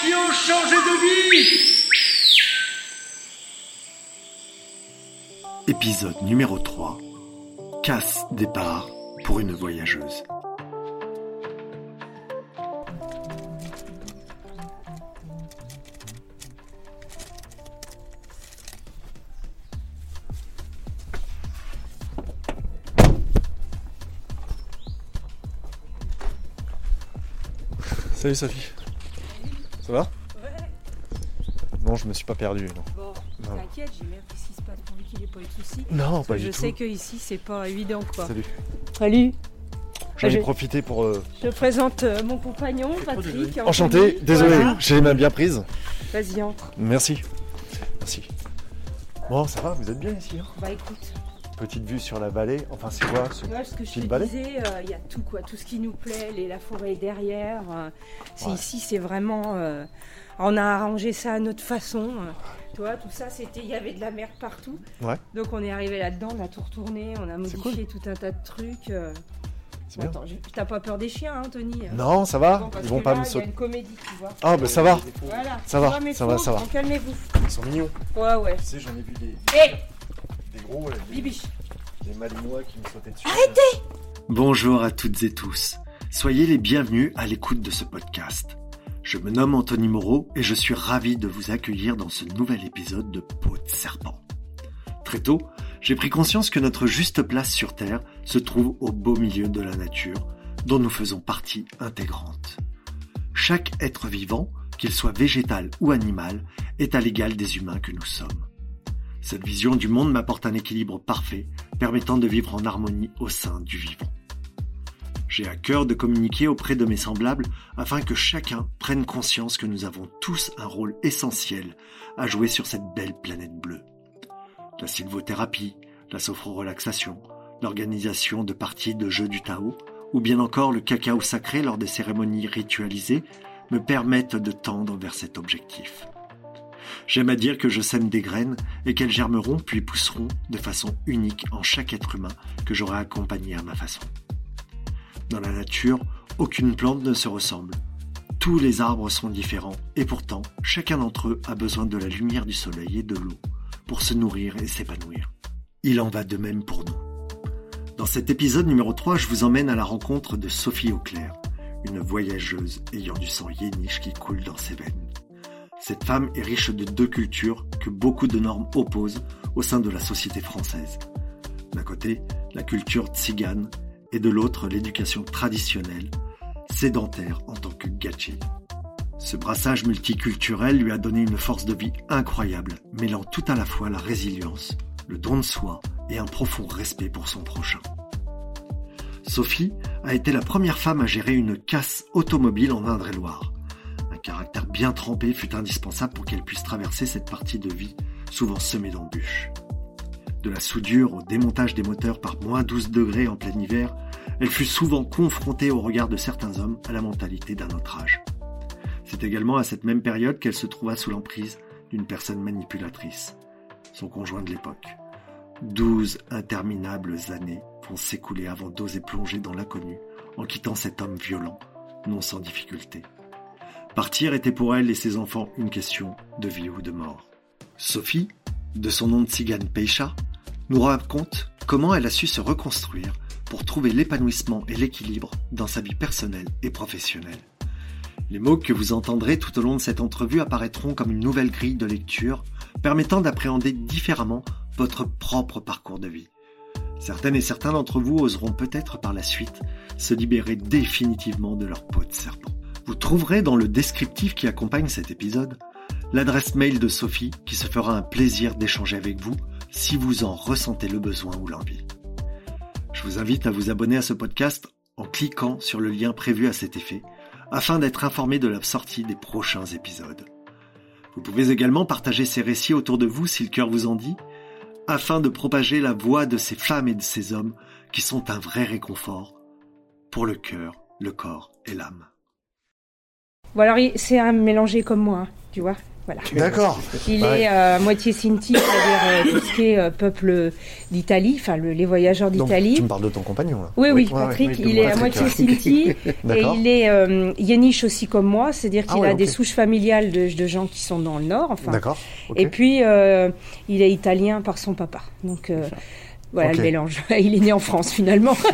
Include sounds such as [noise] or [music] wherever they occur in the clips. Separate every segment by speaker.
Speaker 1: qui ont changé de vie.
Speaker 2: Épisode numéro 3. Casse départ pour une voyageuse.
Speaker 3: Salut Sophie. Ça va
Speaker 4: Ouais.
Speaker 3: Non, je me suis pas perdu. Non,
Speaker 4: Bon,
Speaker 3: Non.
Speaker 4: t'inquiète, j'ai même qu'est-ce qui se passe pourvu qu'il ait pas eu de soucis.
Speaker 3: non pas
Speaker 4: je
Speaker 3: du
Speaker 4: sais
Speaker 3: tout.
Speaker 4: que ici c'est pas évident quoi.
Speaker 3: Salut.
Speaker 4: Salut.
Speaker 3: J'en ai
Speaker 4: Je-
Speaker 3: profité pour. euh,
Speaker 4: Je te présente euh, mon compagnon Patrick.
Speaker 3: Enchanté,
Speaker 4: Anthony.
Speaker 3: désolé,
Speaker 4: Voilà.
Speaker 3: j'ai les mains bien prises.
Speaker 4: Vas-y entre.
Speaker 3: Merci. Merci. Bon, ça va, vous êtes bien ici hein?
Speaker 4: Bah écoute,
Speaker 3: Petite vue sur la vallée. Enfin, c'est quoi ce...
Speaker 4: tu vois ce que je
Speaker 3: Petite
Speaker 4: te
Speaker 3: vallée
Speaker 4: disais, euh, il y a tout quoi, tout ce qui nous plaît, les, la forêt derrière. euh, c'est
Speaker 3: Ouais.
Speaker 4: ici, c'est vraiment. euh, on a arrangé ça à notre façon. tu vois, tout ça, c'était, il y avait de la merde partout.
Speaker 3: Ouais.
Speaker 4: Donc on est arrivé là-dedans, on a tout retourné, on a modifié tout un tas de trucs. euh. Attends, t'as pas peur des chiens, hein, Tony
Speaker 3: Non, ça va
Speaker 4: Bon,
Speaker 3: Ils vont pas
Speaker 4: là,
Speaker 3: me
Speaker 4: Il y a
Speaker 3: sauter.
Speaker 4: une comédie, tu vois.
Speaker 3: Ah, bah ça va.
Speaker 4: Voilà.
Speaker 3: Ça va, ça va, ça va.
Speaker 4: Calmez-vous.
Speaker 3: Ils sont mignons.
Speaker 4: Ouais, ouais.
Speaker 3: Tu sais, j'en ai vu des,
Speaker 4: Hé,
Speaker 3: des gros, là, des,
Speaker 4: Bibiche.
Speaker 3: des malinois qui me sautaient dessus.
Speaker 2: Bonjour à toutes et tous. Soyez les bienvenus à l'écoute de ce podcast. Je me nomme Anthony Moreau et je suis ravi de vous accueillir dans ce nouvel épisode de Peau de serpent. Très tôt, j'ai pris conscience que notre juste place sur Terre se trouve au beau milieu de la nature, dont nous faisons partie intégrante. Chaque être vivant, qu'il soit végétal ou animal, est à l'égal des humains que nous sommes. Cette vision du monde m'apporte un équilibre parfait, permettant de vivre en harmonie au sein du vivant. J'ai à cœur de communiquer auprès de mes semblables afin que chacun prenne conscience que nous avons tous un rôle essentiel à jouer sur cette belle planète bleue. La sylvothérapie, la sophrorelaxation, l'organisation de parties de jeux du Tao, ou bien encore le cacao sacré lors des cérémonies ritualisées me permettent de tendre vers cet objectif. J'aime à dire que je sème des graines et qu'elles germeront puis pousseront de façon unique en chaque être humain que j'aurai accompagné à ma façon. Dans la nature, aucune plante ne se ressemble. Tous les arbres sont différents et pourtant, chacun d'entre eux a besoin de la lumière du soleil et de l'eau pour se nourrir et s'épanouir. Il en va de même pour nous. Dans cet épisode numéro 3, je vous emmène à la rencontre de Sophie Auclair, une voyageuse ayant du sang yéniche qui coule dans ses veines. Cette femme est riche de deux cultures que beaucoup de normes opposent au sein de la société française. D'un côté, la culture tzigane et de l'autre, l'éducation traditionnelle, sédentaire en tant que gadget. Ce brassage multiculturel lui a donné une force de vie incroyable, mêlant tout à la fois la résilience, le don de soi et un profond respect pour son prochain. Sophie a été la première femme à gérer une casse automobile en Indre-et-Loire. Caractère bien trempé fut indispensable pour qu'elle puisse traverser cette partie de vie souvent semée d'embûches. De la soudure au démontage des moteurs par moins 12 degrés en plein hiver, elle fut souvent confrontée au regard de certains hommes à la mentalité d'un autre âge. C'est également à cette même période qu'elle se trouva sous l'emprise d'une personne manipulatrice, son conjoint de l'époque. Douze interminables années vont s'écouler avant d'oser plonger dans l'inconnu en quittant cet homme violent, non sans difficulté. Partir était pour elle et ses enfants une question de vie ou de mort. Sophie, de son nom de tzigane Peisha, nous raconte comment elle a su se reconstruire pour trouver l'épanouissement et l'équilibre dans sa vie personnelle et professionnelle. Les mots que vous entendrez tout au long de cette entrevue apparaîtront comme une nouvelle grille de lecture permettant d'appréhender différemment votre propre parcours de vie. Certaines et certains d'entre vous oseront peut-être par la suite se libérer définitivement de leur peau de serpent. Vous trouverez dans le descriptif qui accompagne cet épisode l'adresse mail de Sophie qui se fera un plaisir d'échanger avec vous si vous en ressentez le besoin ou l'envie. Je vous invite à vous abonner à ce podcast en cliquant sur le lien prévu à cet effet afin d'être informé de la sortie des prochains épisodes. Vous pouvez également partager ces récits autour de vous si le cœur vous en dit, afin de propager la voix de ces femmes et de ces hommes qui sont un vrai réconfort pour le cœur, le corps et l'âme.
Speaker 4: Bon alors, il- c'est un mélangé comme moi, hein, tu vois. Voilà.
Speaker 2: D'accord.
Speaker 4: Il
Speaker 2: Ouais.
Speaker 4: est euh, à moitié Sinti, c'est-à-dire euh, tout ce qui est euh, peuple d'Italie, enfin le- les voyageurs d'Italie.
Speaker 2: tu me parles de ton compagnon, là
Speaker 4: Oui, oui,
Speaker 2: Ouais, ouais.
Speaker 4: Patrick,
Speaker 2: Oui,
Speaker 4: il est à
Speaker 2: Patrick,
Speaker 4: moitié. Sinti [laughs] et il est euh, Yéniche aussi comme moi, c'est-à-dire
Speaker 2: Ah
Speaker 4: qu'il
Speaker 2: ouais,
Speaker 4: a des souches familiales de, de gens qui sont dans le nord. Enfin,
Speaker 2: D'accord.
Speaker 4: Et puis, euh, il est italien par son papa. Donc, euh, voilà le mélange. [laughs] il est né en France, finalement. [laughs]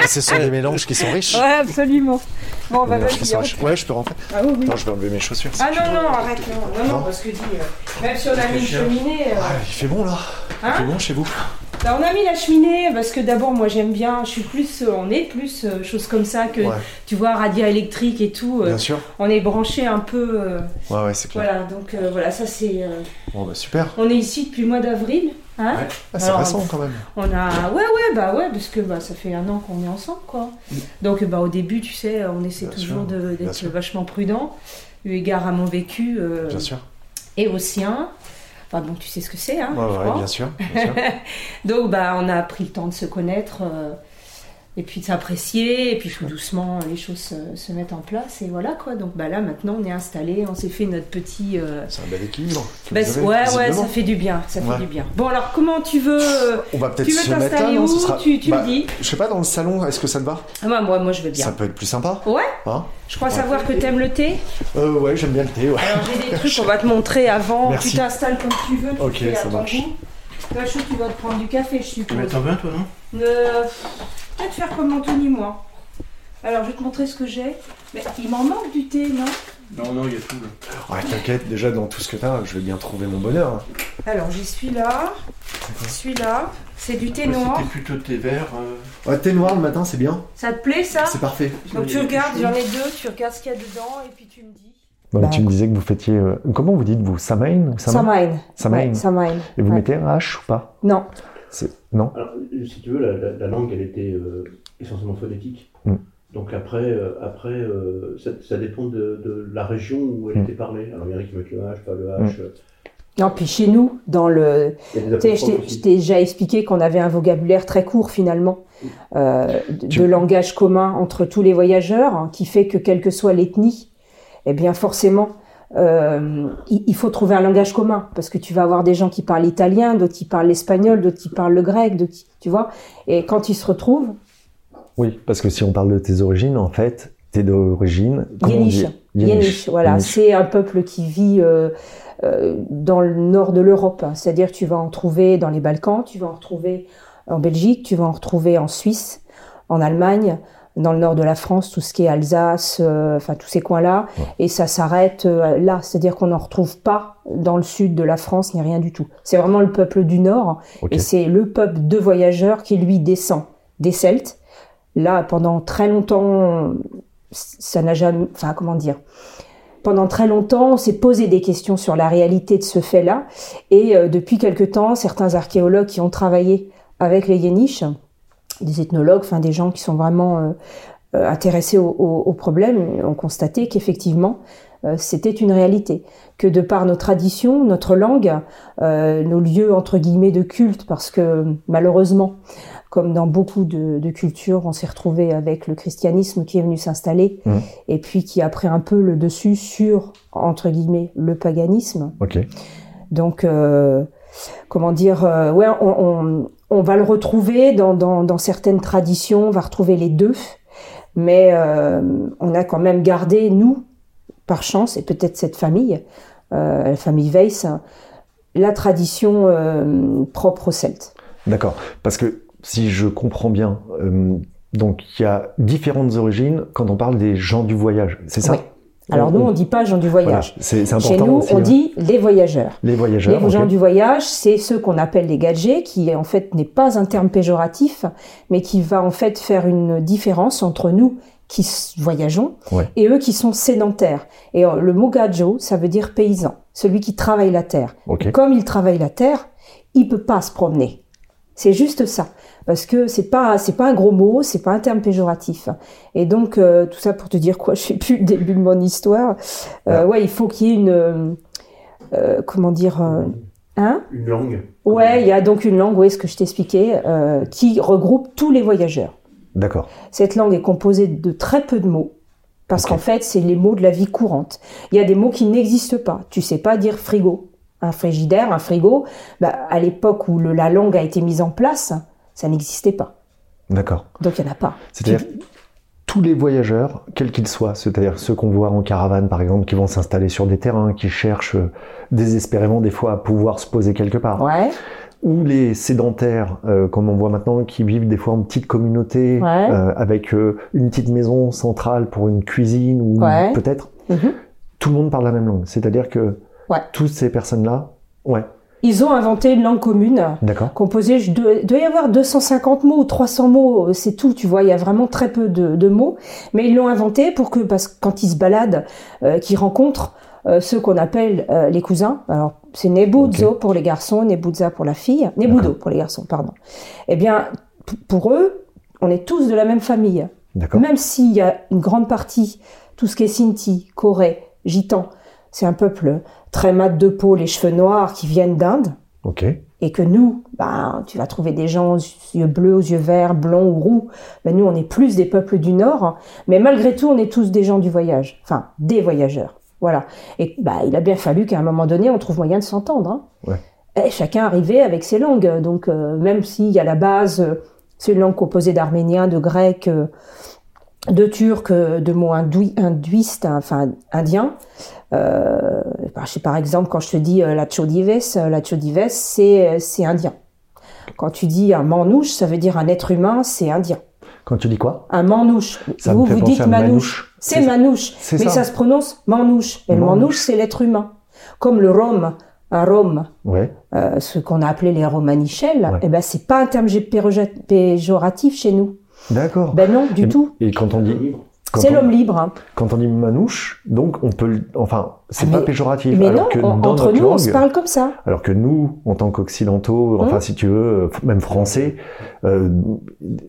Speaker 2: Ah, Ce sont des mélanges qui sont riches.
Speaker 4: ouais, absolument. Bon, bah, vas-y. hein.
Speaker 2: Ouais, je peux rentrer.
Speaker 4: Ah oui, oui.
Speaker 2: Attends, je vais enlever mes chaussures.
Speaker 4: Ah non, non, arrête, non, non, non,
Speaker 2: Non.
Speaker 4: parce que dis, euh, même si on a mis une cheminée, euh,
Speaker 2: Ah, il fait bon, là
Speaker 4: Hein
Speaker 2: Il fait bon chez vous
Speaker 4: bah, on a mis la cheminée parce que d'abord, moi j'aime bien, je suis plus, euh, on est plus, euh, choses comme ça que,
Speaker 2: Ouais,
Speaker 4: tu vois, radio électrique et tout,
Speaker 2: bien sûr.
Speaker 4: on est branché un peu,
Speaker 2: Ouais, ouais, c'est clair.
Speaker 4: voilà, donc voilà, ça c'est,
Speaker 2: Bon, bah super.
Speaker 4: on est ici depuis le mois d'avril, hein
Speaker 2: Ah, c'est récent, quand même.
Speaker 4: On a ouais ouais bah ouais parce que bah ça fait un an qu'on est ensemble quoi. Donc bah au début tu sais on essaie
Speaker 2: Bien
Speaker 4: toujours d'être vachement prudent eu égard à mon vécu euh,
Speaker 2: Bien sûr.
Speaker 4: et au sien. Enfin bon tu sais ce que c'est hein.
Speaker 2: Ouais,
Speaker 4: je
Speaker 2: ouais,
Speaker 4: crois.
Speaker 2: bien sûr. Bien sûr. [laughs]
Speaker 4: Donc bah on a pris le temps de se connaître euh, et puis de s'apprécier et puis tout doucement les choses se, se mettent en place et voilà quoi. Donc bah là maintenant on est installé, on s'est fait notre petit euh,
Speaker 2: C'est un bel équilibre.
Speaker 4: bah,
Speaker 2: avez,
Speaker 4: ouais ouais ça fait du bien, ça fait du bien. Bon alors comment tu veux euh,
Speaker 2: On va peut-être se mettre là,
Speaker 4: t'installer
Speaker 2: non
Speaker 4: où
Speaker 2: Ce sera-
Speaker 4: Tu, tu
Speaker 2: Bah,
Speaker 4: me dis.
Speaker 2: Je sais pas, dans le salon, est-ce que ça te va?
Speaker 4: Ah bah, moi, moi je veux bien.
Speaker 2: Ça peut être plus sympa.
Speaker 4: Ouais,
Speaker 2: Hein?
Speaker 4: Je crois savoir que t'aimes le thé.
Speaker 2: euh, Ouais, j'aime bien le thé, ouais.
Speaker 4: Alors j'ai des trucs qu'on va te montrer avant. [laughs]
Speaker 2: Merci.
Speaker 4: Tu t'installes comme tu veux. tu
Speaker 2: Ok, ça marche.
Speaker 4: goût. Tu vas te prendre du café, je suppose.
Speaker 1: Mais t'en veux toi, non
Speaker 4: Euh, Peut-être faire comme Anthony, moi. Alors je vais te montrer ce que j'ai. Mais il m'en manque du thé, non
Speaker 1: Non, non, il y a tout, là.
Speaker 2: Ouais, t'inquiète, déjà dans tout ce que t'as, je vais bien trouver mon bonheur. hein.
Speaker 4: Alors j'ai celui-là. Celui-là. C'est du thé noir.
Speaker 1: C'était plutôt thé vert. euh,
Speaker 2: Ouais, thé noir le matin, c'est bien.
Speaker 4: Ça te plaît ça
Speaker 2: C'est parfait.
Speaker 4: Donc tu regardes, j'en ai deux, tu regardes ce qu'il y a dedans et puis tu me dis.
Speaker 2: Non,
Speaker 4: Bah,
Speaker 2: tu me disais que vous fêtiez. euh, Comment vous dites, vous Samain ou Samain
Speaker 4: Samain.
Speaker 2: Samain.
Speaker 4: Ouais, Samain.
Speaker 2: Et vous
Speaker 4: Ouais.
Speaker 2: mettez un H ou pas?
Speaker 4: Non.
Speaker 2: Non?
Speaker 3: Alors, euh, si tu veux, la, la- la langue, elle était euh, essentiellement phonétique.
Speaker 2: Mm.
Speaker 3: Donc après, euh, après euh, ça, ça dépend de, de la région où elle
Speaker 2: Mm.
Speaker 3: était parlée. Alors il y en a qui mettent le H, pas le H. euh,
Speaker 4: Non, puis chez nous, dans le, je t'ai- déjà expliqué qu'on avait un vocabulaire très court finalement, euh, de,
Speaker 2: Tu-
Speaker 4: de langage commun entre tous les voyageurs, hein, qui fait que quelle que soit l'ethnie, eh bien forcément, euh, il, faut trouver un langage commun, parce que tu vas avoir des gens qui parlent italien, d'autres qui parlent l'espagnol, d'autres qui parlent le grec, d'autres qui- tu vois, et quand ils se retrouvent,
Speaker 2: Oui, parce que si on parle de tes origines, en fait, t'es d'origine.
Speaker 4: Yéniche. Yéniche, voilà, c'est un peuple qui vit euh, euh, dans le nord de l'Europe. hein. C'est-à-dire, tu vas en trouver dans les Balkans, tu vas en retrouver en Belgique, tu vas en retrouver en Suisse, en Allemagne, dans le nord de la France, tout ce qui est Alsace, euh, enfin tous ces coins-là,
Speaker 2: Ouais.
Speaker 4: et ça s'arrête euh, là. C'est-à-dire qu'on n'en retrouve pas dans le sud de la France, ni rien du tout. C'est vraiment le peuple du nord, et c'est le peuple de voyageurs qui lui descend des Celtes. Là, pendant très longtemps, ça n'a jamais, enfin comment dire, pendant très longtemps, on s'est posé des questions sur la réalité de ce fait-là, et euh, depuis quelque temps, certains archéologues qui ont travaillé avec les Yéniches, des ethnologues, enfin des gens qui sont vraiment euh, euh, intéressés au, au- au problème, ont constaté qu'effectivement, euh, c'était une réalité, que de par nos traditions, notre langue, euh, nos lieux entre guillemets de culte, parce que malheureusement, comme dans beaucoup de, de cultures, on s'est retrouvé avec le christianisme qui est venu s'installer
Speaker 2: Mhm.
Speaker 4: et puis qui a pris un peu le dessus sur entre guillemets le paganisme.
Speaker 2: Ok.
Speaker 4: Donc, euh, comment dire, euh, ouais, on, on, on va le retrouver dans, dans, dans certaines traditions, on va retrouver les deux, mais euh, on a quand même gardé, nous, par chance, et peut-être cette famille, euh, la famille Weiss, la tradition euh, propre aux Celtes.
Speaker 2: D'accord. Parce que si je comprends bien, donc il y a différentes origines quand on parle des gens du voyage, c'est ça?
Speaker 4: Oui. Alors nous, on dit pas gens du
Speaker 2: Voilà.
Speaker 4: voyage. Chez nous,
Speaker 2: aussi.
Speaker 4: on
Speaker 2: hein.
Speaker 4: dit les voyageurs.
Speaker 2: les voyageurs.
Speaker 4: Les gens du voyage, c'est ceux qu'on appelle les gadgets, qui en fait n'est pas un terme péjoratif, mais qui va en fait faire une différence entre nous qui voyageons
Speaker 2: Ouais.
Speaker 4: et eux qui sont sédentaires. Et euh, le mot gadjo, ça veut dire paysan, celui qui travaille la terre. Comme il travaille la terre, il peut pas se promener. C'est juste ça, parce que c'est pas c'est pas un gros mot, c'est pas un terme péjoratif. Et donc euh, tout ça pour te dire quoi, [laughs] je sais plus le début de mon histoire. Euh,
Speaker 2: Ah.
Speaker 4: ouais, il faut qu'il y ait une euh, comment dire hein?
Speaker 3: Une langue.
Speaker 4: Ouais, il y a donc une langue, oui, ce que je t'expliquais, qui regroupe tous les voyageurs.
Speaker 2: D'accord.
Speaker 4: Cette langue est composée de très peu de mots, Parce qu'en fait, c'est les mots de la vie courante. Il y a des mots qui n'existent pas. Tu sais pas dire frigo. Un frigidaire, un frigo, bah, à l'époque où le- la langue a été mise en place, ça n'existait pas.
Speaker 2: D'accord.
Speaker 4: Donc il n'y en a pas.
Speaker 2: C'est-à-dire tous les voyageurs, quels qu'ils soient, c'est-à-dire ceux qu'on voit en caravane par exemple, qui vont s'installer sur des terrains, qui cherchent euh, désespérément des fois à pouvoir se poser quelque part,
Speaker 4: Ouais.
Speaker 2: ou les sédentaires, euh, comme on voit maintenant, qui vivent des fois en petite communauté,
Speaker 4: Ouais.
Speaker 2: euh, avec euh, une petite maison centrale pour une cuisine ou
Speaker 4: Ouais.
Speaker 2: peut-être,
Speaker 4: Mhm.
Speaker 2: tout le monde parle la même langue. C'est-à-dire que toutes ces personnes-là, ouais,
Speaker 4: Ils ont inventé une langue commune
Speaker 2: d'accord,
Speaker 4: composée, je dois, il doit y avoir 250 mots ou 300 mots, c'est tout, tu vois, il y a vraiment très peu de, de mots, mais ils l'ont inventé pour que, parce que quand ils se baladent, euh, qu'ils rencontrent euh, ceux qu'on appelle euh, les cousins, alors c'est Nebuzo pour les garçons, Nebuzza pour la fille, Nebudo pour les garçons, pardon. Eh bien, pour eux, on est tous de la même famille. Même s'il y a une grande partie, tout ce qui est Sinti, Corée, Gitan, c'est un peuple très mat de peau, les cheveux noirs qui viennent d'Inde,
Speaker 2: ok,
Speaker 4: et que nous, ben, tu vas trouver des gens aux yeux bleus, aux yeux verts, blonds ou roux. Ben, nous, on est plus des peuples du Nord, mais malgré tout, on est tous des gens du voyage, enfin, des voyageurs. Voilà. Et bah, il a bien fallu qu'à un moment donné, on trouve moyen de s'entendre. Hein.
Speaker 2: Ouais.
Speaker 4: Et chacun arrivait avec ses langues. Donc, euh, même s'il y a la base, euh, c'est une langue composée d'arménien, de grec, euh, de turc, euh, de mots hindou- hindouistes, hein, enfin indiens. Euh, bah, je sais, par exemple, quand je te dis euh, la chodives, la chodives, c'est c'est indien. Quand tu dis un manouche, ça veut dire un être humain, c'est indien.
Speaker 2: Quand tu dis quoi?
Speaker 4: Un manouche.
Speaker 2: Ça
Speaker 4: vous, vous dites manouche.
Speaker 2: manouche.
Speaker 4: C'est manouche.
Speaker 2: c'est
Speaker 4: Mais
Speaker 2: ça.
Speaker 4: ça. se prononce manouche. Et le
Speaker 2: Manouche.
Speaker 4: manouche, c'est l'être humain. Comme le rhum, un
Speaker 2: Ouais,
Speaker 4: euh, ce qu'on a appelé les romanichels,
Speaker 2: Ouais.
Speaker 4: eh ben, c'est pas un terme péjoratif chez nous.
Speaker 2: D'accord.
Speaker 4: Ben non, du
Speaker 2: Et-
Speaker 4: tout.
Speaker 2: Et quand on dit,
Speaker 4: C'est l'homme libre. hein.
Speaker 2: Quand on dit manouche, donc on peut, le- enfin, c'est
Speaker 4: Ah,
Speaker 2: pas
Speaker 4: mais-
Speaker 2: péjoratif.
Speaker 4: Mais
Speaker 2: alors
Speaker 4: non,
Speaker 2: que dans
Speaker 4: entre
Speaker 2: notre
Speaker 4: nous, on se parle comme ça.
Speaker 2: alors que nous, en tant qu'occidentaux, enfin
Speaker 4: Hum.
Speaker 2: si tu veux, même français, euh,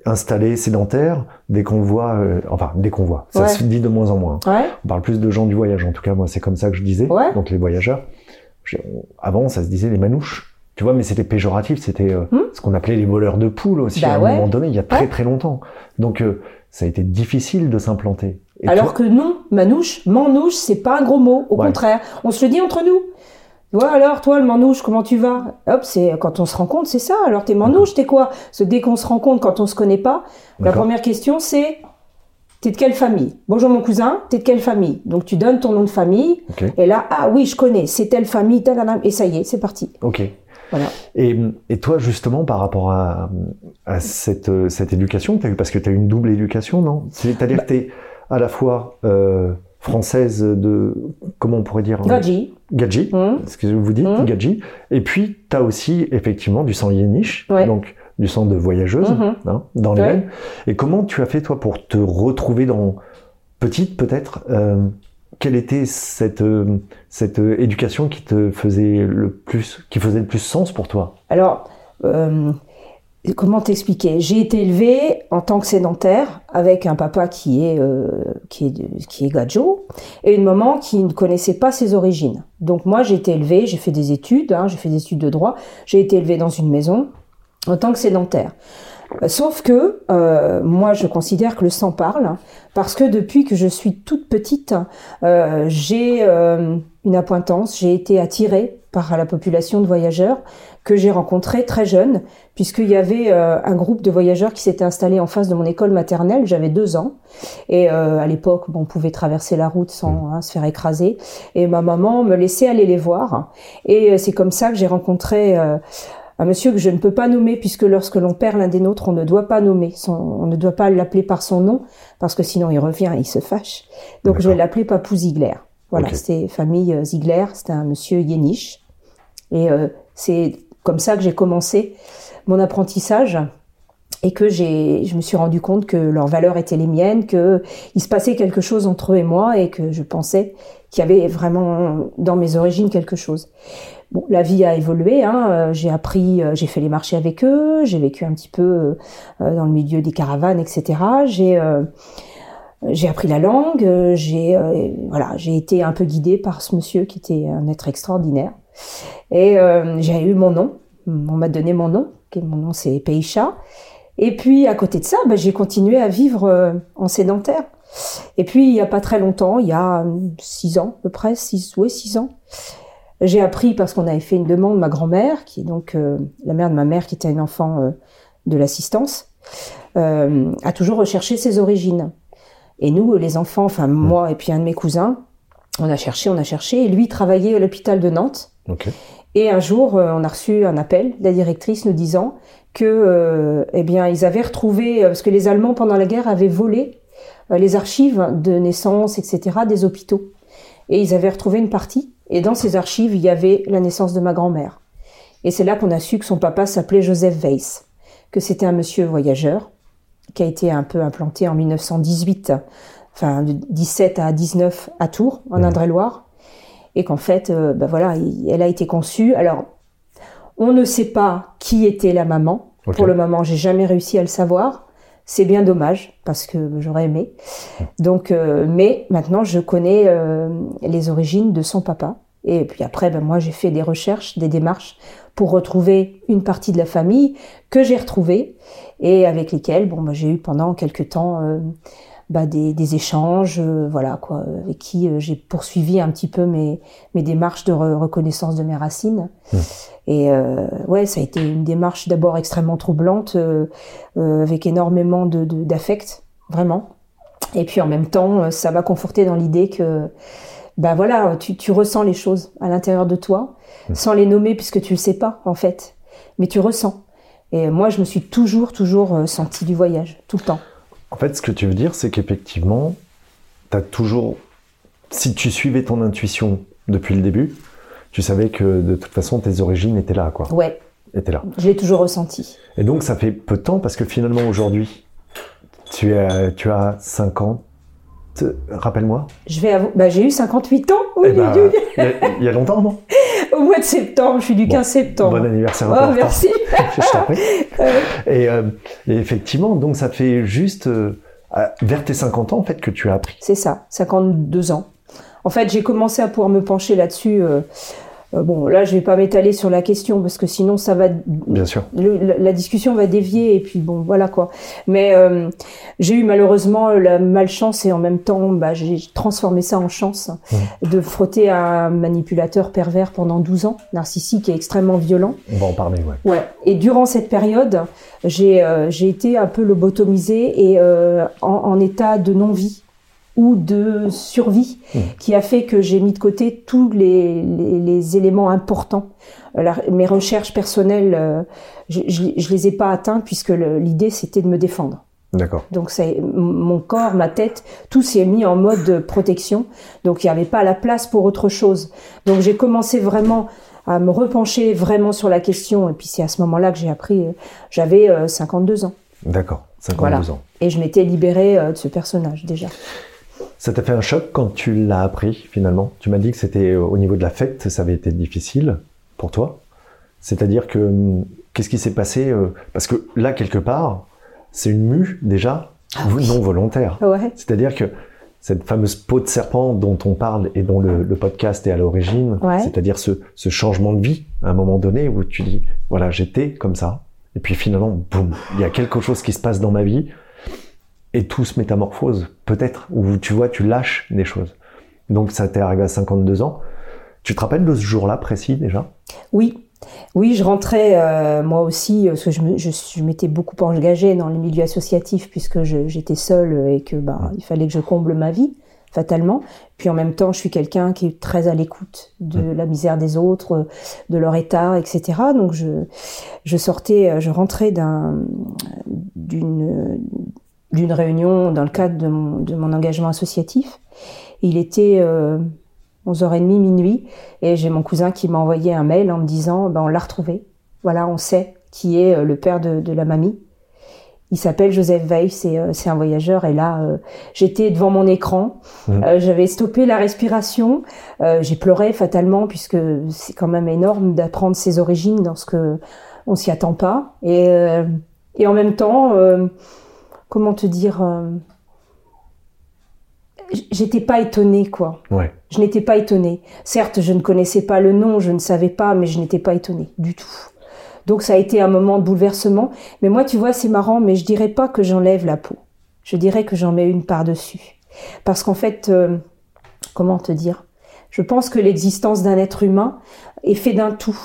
Speaker 2: installés sédentaires, dès qu'on voit, euh, enfin dès qu'on voit, ça
Speaker 4: Ouais.
Speaker 2: se dit de moins en moins.
Speaker 4: Ouais.
Speaker 2: On parle plus de gens du voyage. En tout cas, moi, c'est comme ça que je disais.
Speaker 4: Ouais.
Speaker 2: Donc les voyageurs. J'ai- Avant, ça se disait les manouches. Tu vois, mais c'était péjoratif. C'était euh,
Speaker 4: Hum.
Speaker 2: ce qu'on appelait les voleurs de poules aussi
Speaker 4: Bah
Speaker 2: à un
Speaker 4: ouais.
Speaker 2: moment donné, il y a très
Speaker 4: Ouais.
Speaker 2: très longtemps. Donc euh, ça a été difficile de s'implanter.
Speaker 4: Alors
Speaker 2: toi-
Speaker 4: que non, manouche, manouche, c'est pas un gros mot. Au
Speaker 2: Ouais.
Speaker 4: contraire, on se le dit entre nous. Tu vois, alors, toi, le manouche, comment tu vas? Hop, c'est quand on se rencontre, c'est ça. Alors, t'es manouche, t'es quoi? Parce que dès qu'on se rencontre, quand on se connaît pas, la première question, c'est T'es de quelle famille? Bonjour mon cousin, t'es de quelle famille? Donc, tu donnes ton nom de famille, et là, ah oui, je connais, c'est telle famille, telle, telle, et ça y est, c'est parti.
Speaker 2: Ok.
Speaker 4: Voilà.
Speaker 2: Et, et toi, justement, par rapport à, à cette, cette éducation que tu as eue, parce que tu as eu une double éducation, non? C'est-à-dire
Speaker 4: Bah
Speaker 2: que tu es à la fois euh, française de. Comment on pourrait dire?
Speaker 4: Gadji.
Speaker 2: Gadji,
Speaker 4: Hum.
Speaker 2: ce que vous dites,
Speaker 4: Mhm.
Speaker 2: Gadji. Et puis, tu as aussi, effectivement, du sang yéniche,
Speaker 4: Ouais.
Speaker 2: donc du sang de voyageuse,
Speaker 4: Mhm.
Speaker 2: hein, dans les
Speaker 4: Ouais.
Speaker 2: veines. Et comment tu as fait, toi, pour te retrouver dans. Petite, peut-être euh, Quelle était cette, euh, cette euh, éducation qui te faisait le plus, qui faisait le plus sens pour toi?
Speaker 4: Alors, euh, comment t'expliquer? J'ai été élevée en tant que sédentaire avec un papa qui est qui est qui est gajo et une maman qui ne connaissait pas ses origines. Donc moi, j'ai été élevée, j'ai fait des études, hein, j'ai fait des études de droit, j'ai été élevée dans une maison en tant que sédentaire. Sauf que euh, moi, je considère que le sang parle parce que depuis que je suis toute petite, euh, j'ai euh, une appointance, j'ai été attirée par la population de voyageurs que j'ai rencontré très jeune, puisqu'il y avait euh, un groupe de voyageurs qui s'était installé en face de mon école maternelle. J'avais deux ans, et euh, à l'époque, bon, on pouvait traverser la route sans hein, se faire écraser. Et ma maman me laissait aller les voir, et c'est comme ça que j'ai rencontré. Un monsieur que je ne peux pas nommer puisque lorsque l'on perd l'un des nôtres, on ne doit pas nommer, son, on ne doit pas l'appeler par son nom parce que sinon il revient et il se fâche. Donc je vais l'appeler Papou Ziegler. Voilà, c'était famille euh, Ziegler, c'était un monsieur Yéniche. Et euh, c'est comme ça que j'ai commencé mon apprentissage et que j'ai, je me suis rendu compte que leurs valeurs étaient les miennes, que il se passait quelque chose entre eux et moi et que je pensais qu'il y avait vraiment dans mes origines quelque chose. Bon, la vie a évolué. Hein, euh, j'ai appris, euh, j'ai fait les marchés avec eux, j'ai vécu un petit peu euh, dans le milieu des caravanes, etc. J'ai j'ai appris la langue, j'ai voilà, j'ai été un peu guidée par ce monsieur qui était un être extraordinaire. Et j'ai eu mon nom, on m'a donné mon nom, mon nom c'est Peisha. Et puis à côté de ça, bah, j'ai continué à vivre en sédentaire. Et puis, il y a pas très longtemps, il y a six ans, à peu près, six, ouais, six ans, j'ai appris parce qu'on avait fait une demande, ma grand-mère, qui est donc euh, la mère de ma mère, qui était un enfant euh, de l'assistance, euh, a toujours recherché ses origines. Et nous, les enfants, enfin moi et puis un de mes cousins, on a cherché, on a cherché, et lui travaillait à l'hôpital de Nantes. Et un jour, on a reçu un appel de la directrice nous disant que, eh bien, ils avaient retrouvé, parce que les Allemands pendant la guerre avaient volé les archives de naissance, etc., des hôpitaux. Et ils avaient retrouvé une partie. Et dans ces archives, il y avait la naissance de ma grand-mère. Et c'est là qu'on a su que son papa s'appelait Joseph Weiss, que c'était un monsieur voyageur qui a été un peu implanté en 1918, enfin de 17 à 19 à Tours, en
Speaker 2: Mhm.
Speaker 4: Indre-et-Loire, et qu'en fait, euh, ben voilà, il- elle a été conçue. Alors, on ne sait pas qui était la maman. Pour le moment, j'ai jamais réussi à le savoir. C'est bien dommage parce que j'aurais aimé. Donc, euh, mais maintenant, je connais euh, les origines de son papa. Et puis après, ben, moi, j'ai fait des recherches, des démarches pour retrouver une partie de la famille que j'ai retrouvée et avec lesquelles, bon, ben, j'ai eu pendant quelques temps euh, bah, des, des échanges, euh, voilà quoi, avec qui euh, j'ai poursuivi un petit peu mes, mes démarches de re- reconnaissance de mes racines. Et euh, ouais, ça a été une démarche d'abord extrêmement troublante, euh, euh, avec énormément de de- d'affect, vraiment. Et puis en même temps, ça m'a conforté dans l'idée que, ben voilà, tu, tu ressens les choses à l'intérieur de toi, sans les nommer puisque tu le sais pas en fait, mais tu ressens. Et moi, je me suis toujours, toujours sentie du voyage, tout le temps.
Speaker 2: En fait, ce que tu veux dire, c'est qu'effectivement, tu as toujours. Si tu suivais ton intuition depuis le début, tu savais que de toute façon, tes origines étaient là, quoi.
Speaker 4: Ouais,
Speaker 2: Étaient là.
Speaker 4: je l'ai toujours ressenti.
Speaker 2: Et donc, ça fait peu de temps parce que finalement, aujourd'hui, tu, as- tu as 50. Rappelle-moi.
Speaker 4: Je vais bah, j'ai eu 58 ans, oui, oui.
Speaker 2: il y y, a longtemps, non? [laughs]
Speaker 4: au mois de septembre, je suis du
Speaker 2: Bon,
Speaker 4: 15 septembre.
Speaker 2: Bon anniversaire.
Speaker 4: Oh, merci. [laughs] [laughs] Euh,
Speaker 2: Et, euh, et effectivement, donc ça fait juste euh, vers tes 50 ans en fait que tu as appris.
Speaker 4: C'est ça, 52 ans. En fait, j'ai commencé à pouvoir me pencher là-dessus. euh, euh, bon, là, je vais pas m'étaler sur la question parce que sinon, ça va.
Speaker 2: Bien sûr.
Speaker 4: le- la, la discussion va dévier et puis bon, voilà quoi. Mais euh, j'ai eu malheureusement la malchance et en même temps, bah, j'ai transformé ça en chance de frotter à un manipulateur pervers pendant 12 ans, narcissique et extrêmement violent.
Speaker 2: On va en parler, ouais.
Speaker 4: Ouais. Et durant cette période, j'ai euh, j'ai été un peu lobotomisée et euh, en, en état de non-vie ou de survie,
Speaker 2: Mmh.
Speaker 4: qui a fait que j'ai mis de côté tous les, les, les éléments importants. Euh, la- mes recherches personnelles, euh, je, je, je les ai pas atteintes puisque l'idée c'était de me défendre.
Speaker 2: D'accord.
Speaker 4: Donc mon corps, ma tête, tout s'est mis en mode de protection. Donc il n'y avait pas la place pour autre chose. Donc j'ai commencé vraiment à me repencher vraiment sur la question. Et puis c'est à ce moment-là que j'ai appris. euh, J'avais euh, 52 ans
Speaker 2: D'accord. 52
Speaker 4: Voilà.
Speaker 2: ans.
Speaker 4: et je m'étais libérée euh, de ce personnage déjà.
Speaker 2: Ça t'a fait un choc quand tu l'as appris finalement? Tu m'as dit que c'était euh, au niveau de l'affect, ça avait été difficile pour toi. C'est-à-dire que hum, qu'est-ce qui s'est passé euh, Parce que là quelque part, c'est une mue déjà
Speaker 4: Ah oui.
Speaker 2: non volontaire.
Speaker 4: Ouais,
Speaker 2: C'est-à-dire que cette fameuse peau de serpent dont on parle et dont le, le podcast est à l'origine,
Speaker 4: Ouais.
Speaker 2: c'est-à-dire ce, ce changement de vie à un moment donné où tu dis voilà j'étais comme ça et puis finalement boum il y a quelque chose qui se passe dans ma vie et tout se métamorphose peut-être où tu vois tu lâches des choses. Donc ça t'est arrivé à 52 ans. Tu te rappelles de ce jour-là précis déjà?
Speaker 4: Oui. Oui, je rentrais euh, moi aussi, parce que je me- je, je m'étais beaucoup engagée dans le milieu associatif puisque j'étais seule et que bah, il fallait que je comble ma vie, fatalement. Puis en même temps, je suis quelqu'un qui est très à l'écoute de la misère des autres, de leur état, etc. Donc je, je sortais, euh, je rentrais d'un, d'une, d'une réunion dans le cadre de mon, de mon engagement associatif. Il était euh, 11h30, minuit, et j'ai mon cousin qui m'a envoyé un mail en me disant ben, on l'a retrouvé. Voilà, on sait qui est euh, le père de, de la mamie. Il s'appelle Joseph Weiss, c'est euh, c'est un voyageur. Et là, euh, j'étais devant mon écran, euh, j'avais stoppé la respiration, j'ai pleuré fatalement puisque c'est quand même énorme d'apprendre ses origines dans ce que on s'y attend pas. Et, et en même temps, comment te dire, euh, j'étais pas étonnée quoi.
Speaker 2: Ouais.
Speaker 4: Je n'étais pas étonnée. Certes, je ne connaissais pas le nom, je ne savais pas, mais je n'étais pas étonnée du tout. Donc ça a été un moment de bouleversement. Mais moi, tu vois, c'est marrant, mais je dirais pas que j'enlève la peau. Je dirais que j'en mets une par-dessus. Parce qu'en fait, euh, comment te dire? Je pense que l'existence d'un être humain est fait d'un tout.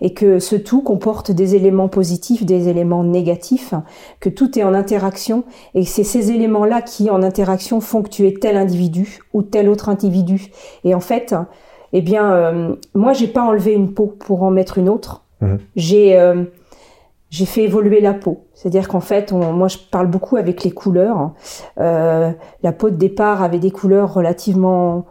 Speaker 4: Et que ce tout comporte des éléments positifs, des éléments négatifs, que tout est en interaction, et c'est ces éléments-là qui, en interaction, font que tu es tel individu ou tel autre individu. Et en fait, eh bien, euh, moi, j'ai pas enlevé une peau pour en mettre une autre.
Speaker 2: Mhm.
Speaker 4: J'ai euh, j'ai fait évoluer la peau. C'est-à-dire qu'en fait, on- moi, je parle beaucoup avec les couleurs. Euh, la peau de départ avait des couleurs relativement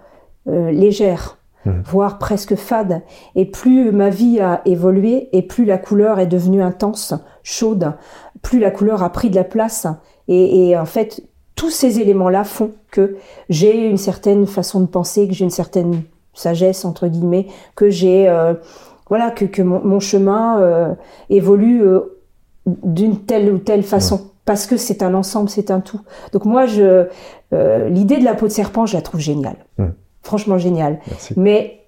Speaker 4: euh, légères,
Speaker 2: Mhm.
Speaker 4: voire presque fades. Et plus ma vie a évolué, et plus la couleur est devenue intense, chaude, plus la couleur a pris de la place. Et, et en fait, tous ces éléments-là font que j'ai une certaine façon de penser, que j'ai une certaine sagesse entre guillemets, que j'ai euh, voilà que, que mon, mon chemin euh, évolue euh, d'une telle ou telle façon. Parce que c'est un ensemble, c'est un tout. Donc moi, je euh, l'idée de la peau de serpent, je la trouve géniale. Franchement géniale.
Speaker 2: Merci.
Speaker 4: Mais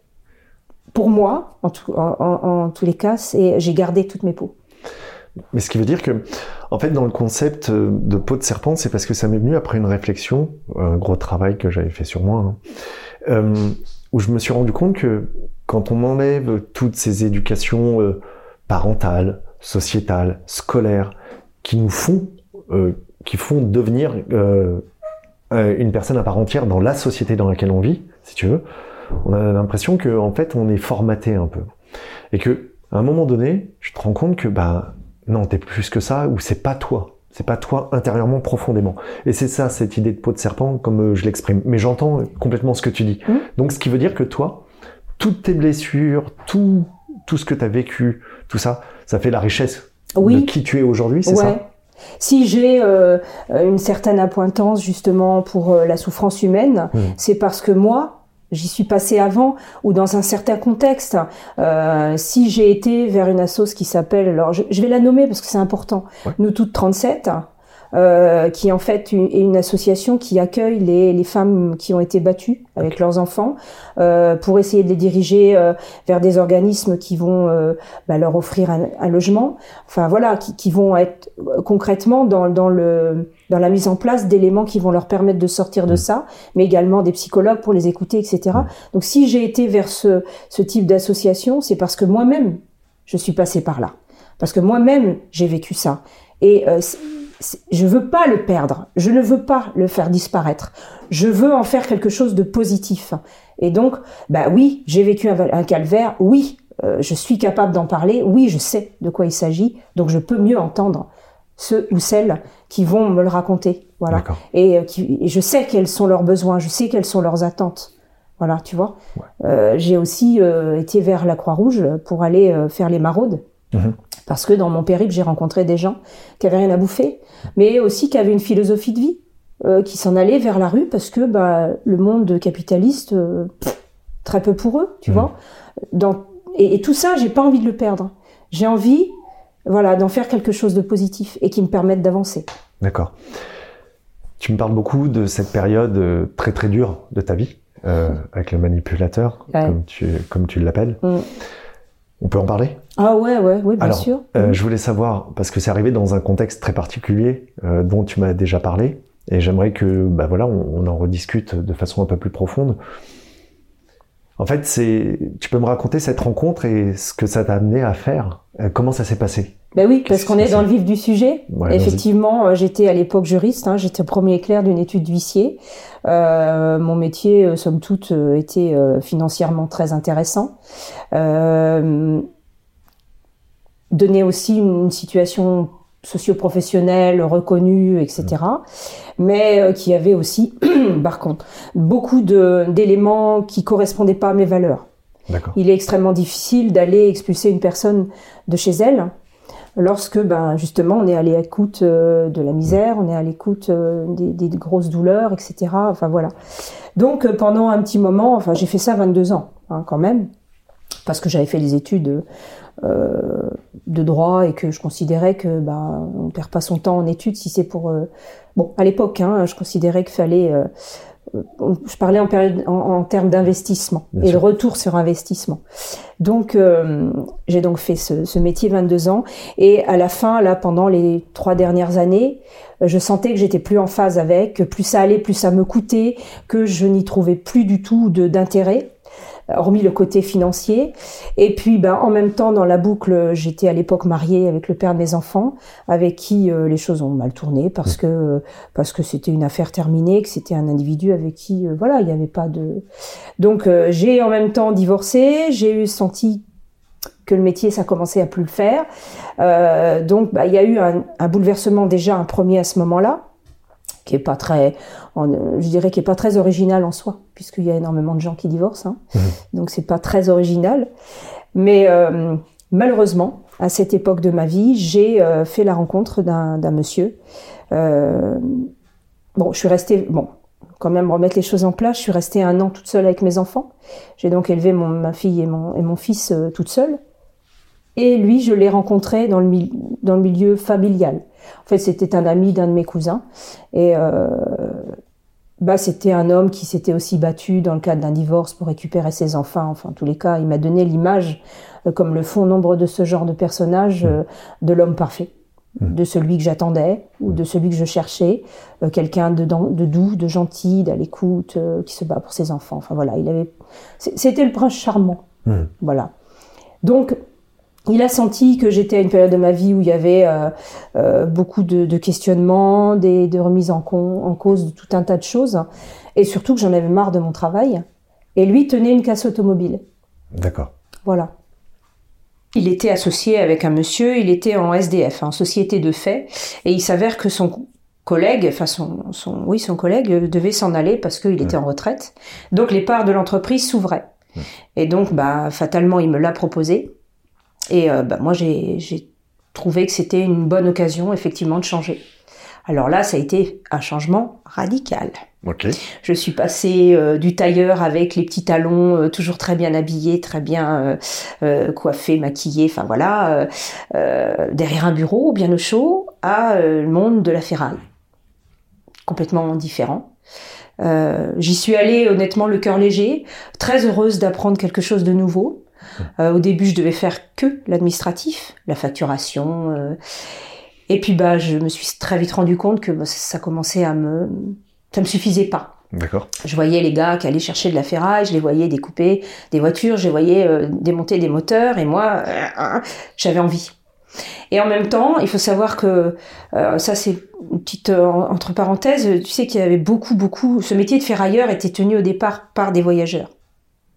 Speaker 4: pour moi, en, tout- en- en- en tous les cas, j'ai gardé toutes mes peaux.
Speaker 2: Mais ce qui veut dire que, en fait, dans le concept euh, de peau de serpent, c'est parce que ça m'est venu après une réflexion, un gros travail que j'avais fait sur moi, hein, euh, où je me suis rendu compte que quand on enlève toutes ces éducations euh, parentales, sociétales, scolaires, qui nous font, euh, qui font devenir une personne à part entière dans la société dans laquelle on vit, si tu veux, on a l'impression que en fait on est formaté un peu et que à un moment donné, tu te rends compte que bah non, t'es plus que ça ou c'est pas toi. C'est pas toi intérieurement profondément. Et c'est ça cette idée de peau de serpent comme euh, je l'exprime. Mais j'entends euh, complètement ce que tu dis.
Speaker 4: Mhm.
Speaker 2: Donc ce qui veut dire que toi, toutes tes blessures, tout tout ce que tu as vécu, tout ça, ça fait la richesse de
Speaker 4: Oui,
Speaker 2: qui tu es aujourd'hui, c'est
Speaker 4: ouais.
Speaker 2: ça
Speaker 4: Si j'ai euh, une certaine appointance justement pour euh, la souffrance humaine,
Speaker 2: Mm.
Speaker 4: c'est parce que moi, j'y suis passée avant ou dans un certain contexte. Euh, si j'ai été vers une assoce qui s'appelle, alors je, je vais la nommer parce que c'est important,
Speaker 2: Ouais.
Speaker 4: Nous Toutes 37, euh, qui est en fait une, est une association qui accueille les, les femmes qui ont été battues avec leurs enfants euh, pour essayer de les diriger euh, vers des organismes qui vont euh, bah, leur offrir un, un logement. Enfin voilà, qui, qui vont être euh, concrètement dans, dans le dans la mise en place d'éléments qui vont leur permettre de sortir de
Speaker 2: Mm.
Speaker 4: ça, mais également des psychologues pour les écouter, etc.
Speaker 2: Mm.
Speaker 4: Donc si j'ai été vers ce, ce type d'association, c'est parce que moi-même, je suis passée par là. Parce que moi-même, j'ai vécu ça. Et euh, je veux pas le perdre. Je ne veux pas le faire disparaître. Je veux en faire quelque chose de positif. Et donc, bah oui, j'ai vécu un, calvaire. Oui, euh, je suis capable d'en parler. Oui, je sais de quoi il s'agit. Donc, je peux mieux entendre ceux ou celles qui vont me le raconter. Voilà. Et, euh, qui, et je sais quels sont leurs besoins. Je sais quelles sont leurs attentes. Voilà, tu vois.
Speaker 2: Ouais.
Speaker 4: Euh, j'ai aussi été vers la Croix-Rouge pour aller faire les maraudes.
Speaker 2: Mhm.
Speaker 4: Parce que dans mon périple, j'ai rencontré des gens qui avaient rien à bouffer, mais aussi qui avaient une philosophie de vie, euh, qui s'en allaient vers la rue parce que bah, le monde capitaliste, euh, très peu pour eux, tu
Speaker 2: Mhm.
Speaker 4: vois. Dans, et, et tout ça, j'ai pas envie de le perdre. J'ai envie, voilà, d'en faire quelque chose de positif et qui me permette d'avancer.
Speaker 2: D'accord. Tu me parles beaucoup de cette période euh, très très dure de ta vie euh, avec le manipulateur,
Speaker 4: Ouais.
Speaker 2: comme tu comme tu l'appelles.
Speaker 4: Mm.
Speaker 2: On peut en parler?
Speaker 4: Ah ouais, ouais, oui, bien
Speaker 2: Alors,
Speaker 4: sûr.
Speaker 2: Euh,
Speaker 4: Mhm.
Speaker 2: je voulais savoir, parce que c'est arrivé dans un contexte très particulier euh, dont tu m'as déjà parlé, et j'aimerais que bah voilà, on, on en rediscute de façon un peu plus profonde. En fait, c'est, tu peux me raconter cette rencontre et ce que ça t'a amené à faire? Euh, comment ça s'est passé?
Speaker 4: Ben oui, parce qu'on est dans le vif du sujet.
Speaker 2: Ouais.
Speaker 4: Effectivement, euh, j'étais à l'époque juriste, hein, j'étais premier éclair d'une étude d'huissier. Euh, mon métier, euh, somme toute, euh, était financièrement très intéressant. Donnait aussi une situation socio-professionnelle reconnue, etc. Mais euh, qui avait aussi, [clears throat] par contre, beaucoup d'éléments qui correspondaient pas à mes valeurs. Il est extrêmement difficile d'aller expulser une personne de chez elle lorsque, ben, justement, on est à l'écoute euh, de la misère, on est à l'écoute euh, des, grosses douleurs, etc. Enfin voilà. Donc euh, pendant un petit moment, enfin j'ai fait ça 22 ans hein, quand même, parce que j'avais fait des études de droit et que je considérais que ben on perd pas son temps en études si c'est pour bon à l'époque hein, je considérais qu'il fallait je parlais en, période, en, termes d'investissement et le retour sur investissement. Donc, euh, j'ai donc fait ce, ce, métier 22 ans et à la fin, là, pendant les trois dernières années, je sentais que j'étais plus en phase avec, que plus ça allait, plus ça me coûtait, que je n'y trouvais plus du tout d'intérêt hormis le côté financier. Et puis, ben, en même temps, dans la boucle, j'étais à l'époque mariée avec le père de mes enfants, avec qui euh, les choses ont mal tourné parce que parce que c'était une affaire terminée, que c'était un individu avec qui, euh, voilà, il n'y avait pas de. Donc, euh, j'ai en même temps divorcé. J'ai eu senti que le métier ça commençait à plus le faire. donc, bah, il y a eu un, un bouleversement déjà un premier à ce moment-là qui est pas très, je dirais, qui est pas très original en soi, puisqu'il y a énormément de gens qui divorcent, hein. Mmh. donc c'est pas très original. Mais euh, malheureusement, à cette époque de ma vie, j'ai euh, fait la rencontre d'un monsieur. Euh, bon, je suis restée, bon, quand même remettre les choses en place. Je suis restée un an toute seule avec mes enfants. J'ai donc élevé mon, ma fille et mon, et mon fils toute seule. Et lui, je l'ai rencontré dans le, dans le milieu familial. En fait, c'était un ami d'un de mes cousins. Et euh, bah, c'était un homme qui s'était aussi battu dans le cadre d'un divorce pour récupérer ses enfants. Enfin, en tous les cas, il m'a donné l'image, euh, comme le font nombre de ce genre de personnages, euh, de l'homme parfait mmh. de celui que j'attendais ou de celui que je cherchais, quelqu'un de, de, doux, de gentil, d'à l'écoute, qui se bat pour ses enfants. Enfin voilà, il avait, c'était le prince charmant. Mmh. Voilà. Donc il a senti que j'étais à une période de ma vie où il y avait euh, euh, beaucoup de, questionnements, des, de remises en, en, cause de tout un tas de choses, et surtout que j'en avais marre de mon travail. Et lui tenait une casse automobile.
Speaker 2: D'accord.
Speaker 4: Voilà. Il était associé avec un monsieur, il était en SDF, en société de fait, et il s'avère que son collègue, enfin son, son, oui, son collègue devait s'en aller parce qu'il était en retraite. Donc les parts de l'entreprise s'ouvraient. Et donc, bah, fatalement, il me l'a proposé. Et euh, bah, moi, j'ai trouvé que c'était une bonne occasion, effectivement, de changer. Alors là, ça a été un changement radical.
Speaker 2: Okay.
Speaker 4: Je suis passée euh, du tailleur avec les petits talons, euh, toujours très bien habillé, très bien euh, coiffé, maquillé, enfin voilà, derrière un bureau bien au chaud, à le monde de la ferraille. Complètement différent. J'y suis allée honnêtement le cœur léger, très heureuse d'apprendre quelque chose de nouveau. Euh, au début, je devais faire que l'administratif, la facturation. Euh, et puis, bah, je me suis très vite rendu compte que bah, ça commençait à me, ça me suffisait pas.
Speaker 2: D'accord.
Speaker 4: Je voyais les gars qui allaient chercher de la ferraille, je les voyais découper des voitures, je les voyais euh, démonter des moteurs, et moi, j'avais envie. Et en même temps, il faut savoir que ça c'est une petite entre parenthèses, tu sais qu'il y avait beaucoup beaucoup ce métier de ferrailleur était tenu au départ par des voyageurs.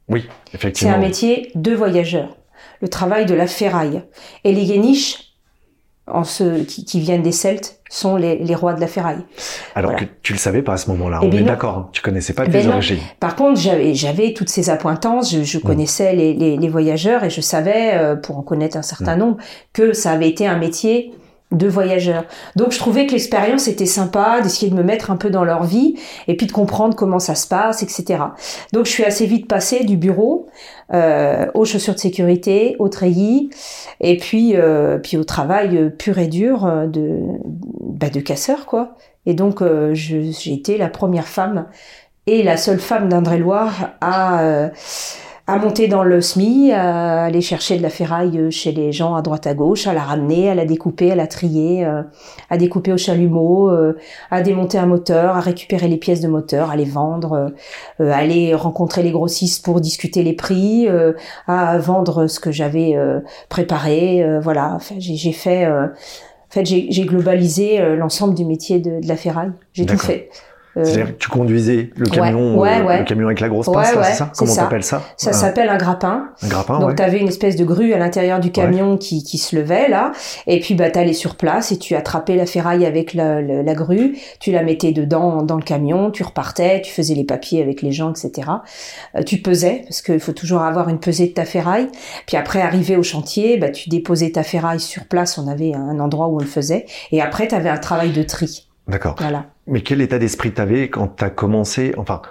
Speaker 2: Oui, effectivement.
Speaker 4: C'est un métier de voyageur, le travail de la ferraille. Et les Yéniches, en ceux qui, viennent des Celtes, sont les, rois de la ferraille.
Speaker 2: Alors que tu le savais pas à ce moment-là, eh on est d'accord, hein. tu connaissais pas tes ben origines.
Speaker 4: Par contre, j'avais, toutes ces appointances, je, connaissais les, les, voyageurs et je savais, euh, pour en connaître un certain nombre, que ça avait été un métier de voyageurs. Donc je trouvais que l'expérience était sympa, d'essayer de me mettre un peu dans leur vie et puis de comprendre comment ça se passe, etc. Donc je suis assez vite passée du bureau euh, aux chaussures de sécurité, au treillis et puis euh, puis au travail euh, pur et dur de bah, de casseur quoi. Et donc j'ai été la première femme et la seule femme d'Indre-et-Loire à à monter dans le SMI, à aller chercher de la ferraille chez les gens à droite à gauche, à la ramener, à la découper, à la trier, euh, à découper au chalumeau, euh, à démonter un moteur, à récupérer les pièces de moteur, à les vendre, euh, à aller rencontrer les grossistes pour discuter les prix, à vendre ce que j'avais préparé. voilà, enfin, j'ai fait, en fait, j'ai globalisé l'ensemble du métier de, de la ferraille. J'ai tout fait.
Speaker 2: Euh, C'est-à-dire que tu conduisais le camion, euh, le camion avec la grosse pince, c'est ça Comment t'appelles ça
Speaker 4: Ça s'appelle un grappin.
Speaker 2: Un grappin,
Speaker 4: Donc t'avais une espèce de grue à l'intérieur du camion qui, qui se levait là, et puis bah t'allais sur place et tu attrapais la ferraille avec la, la, grue, tu la mettais dedans dans le camion, tu repartais, tu faisais les papiers avec les gens, etc. Euh, tu pesais parce qu'il faut toujours avoir une pesée de ta ferraille. Puis après arrivé au chantier, bah tu déposais ta ferraille sur place, on avait un endroit où on le faisait, et après t'avais un travail de tri.
Speaker 2: D'accord.
Speaker 4: Voilà.
Speaker 2: Mais quel état d'esprit t'avais quand t'as commencé, enfin,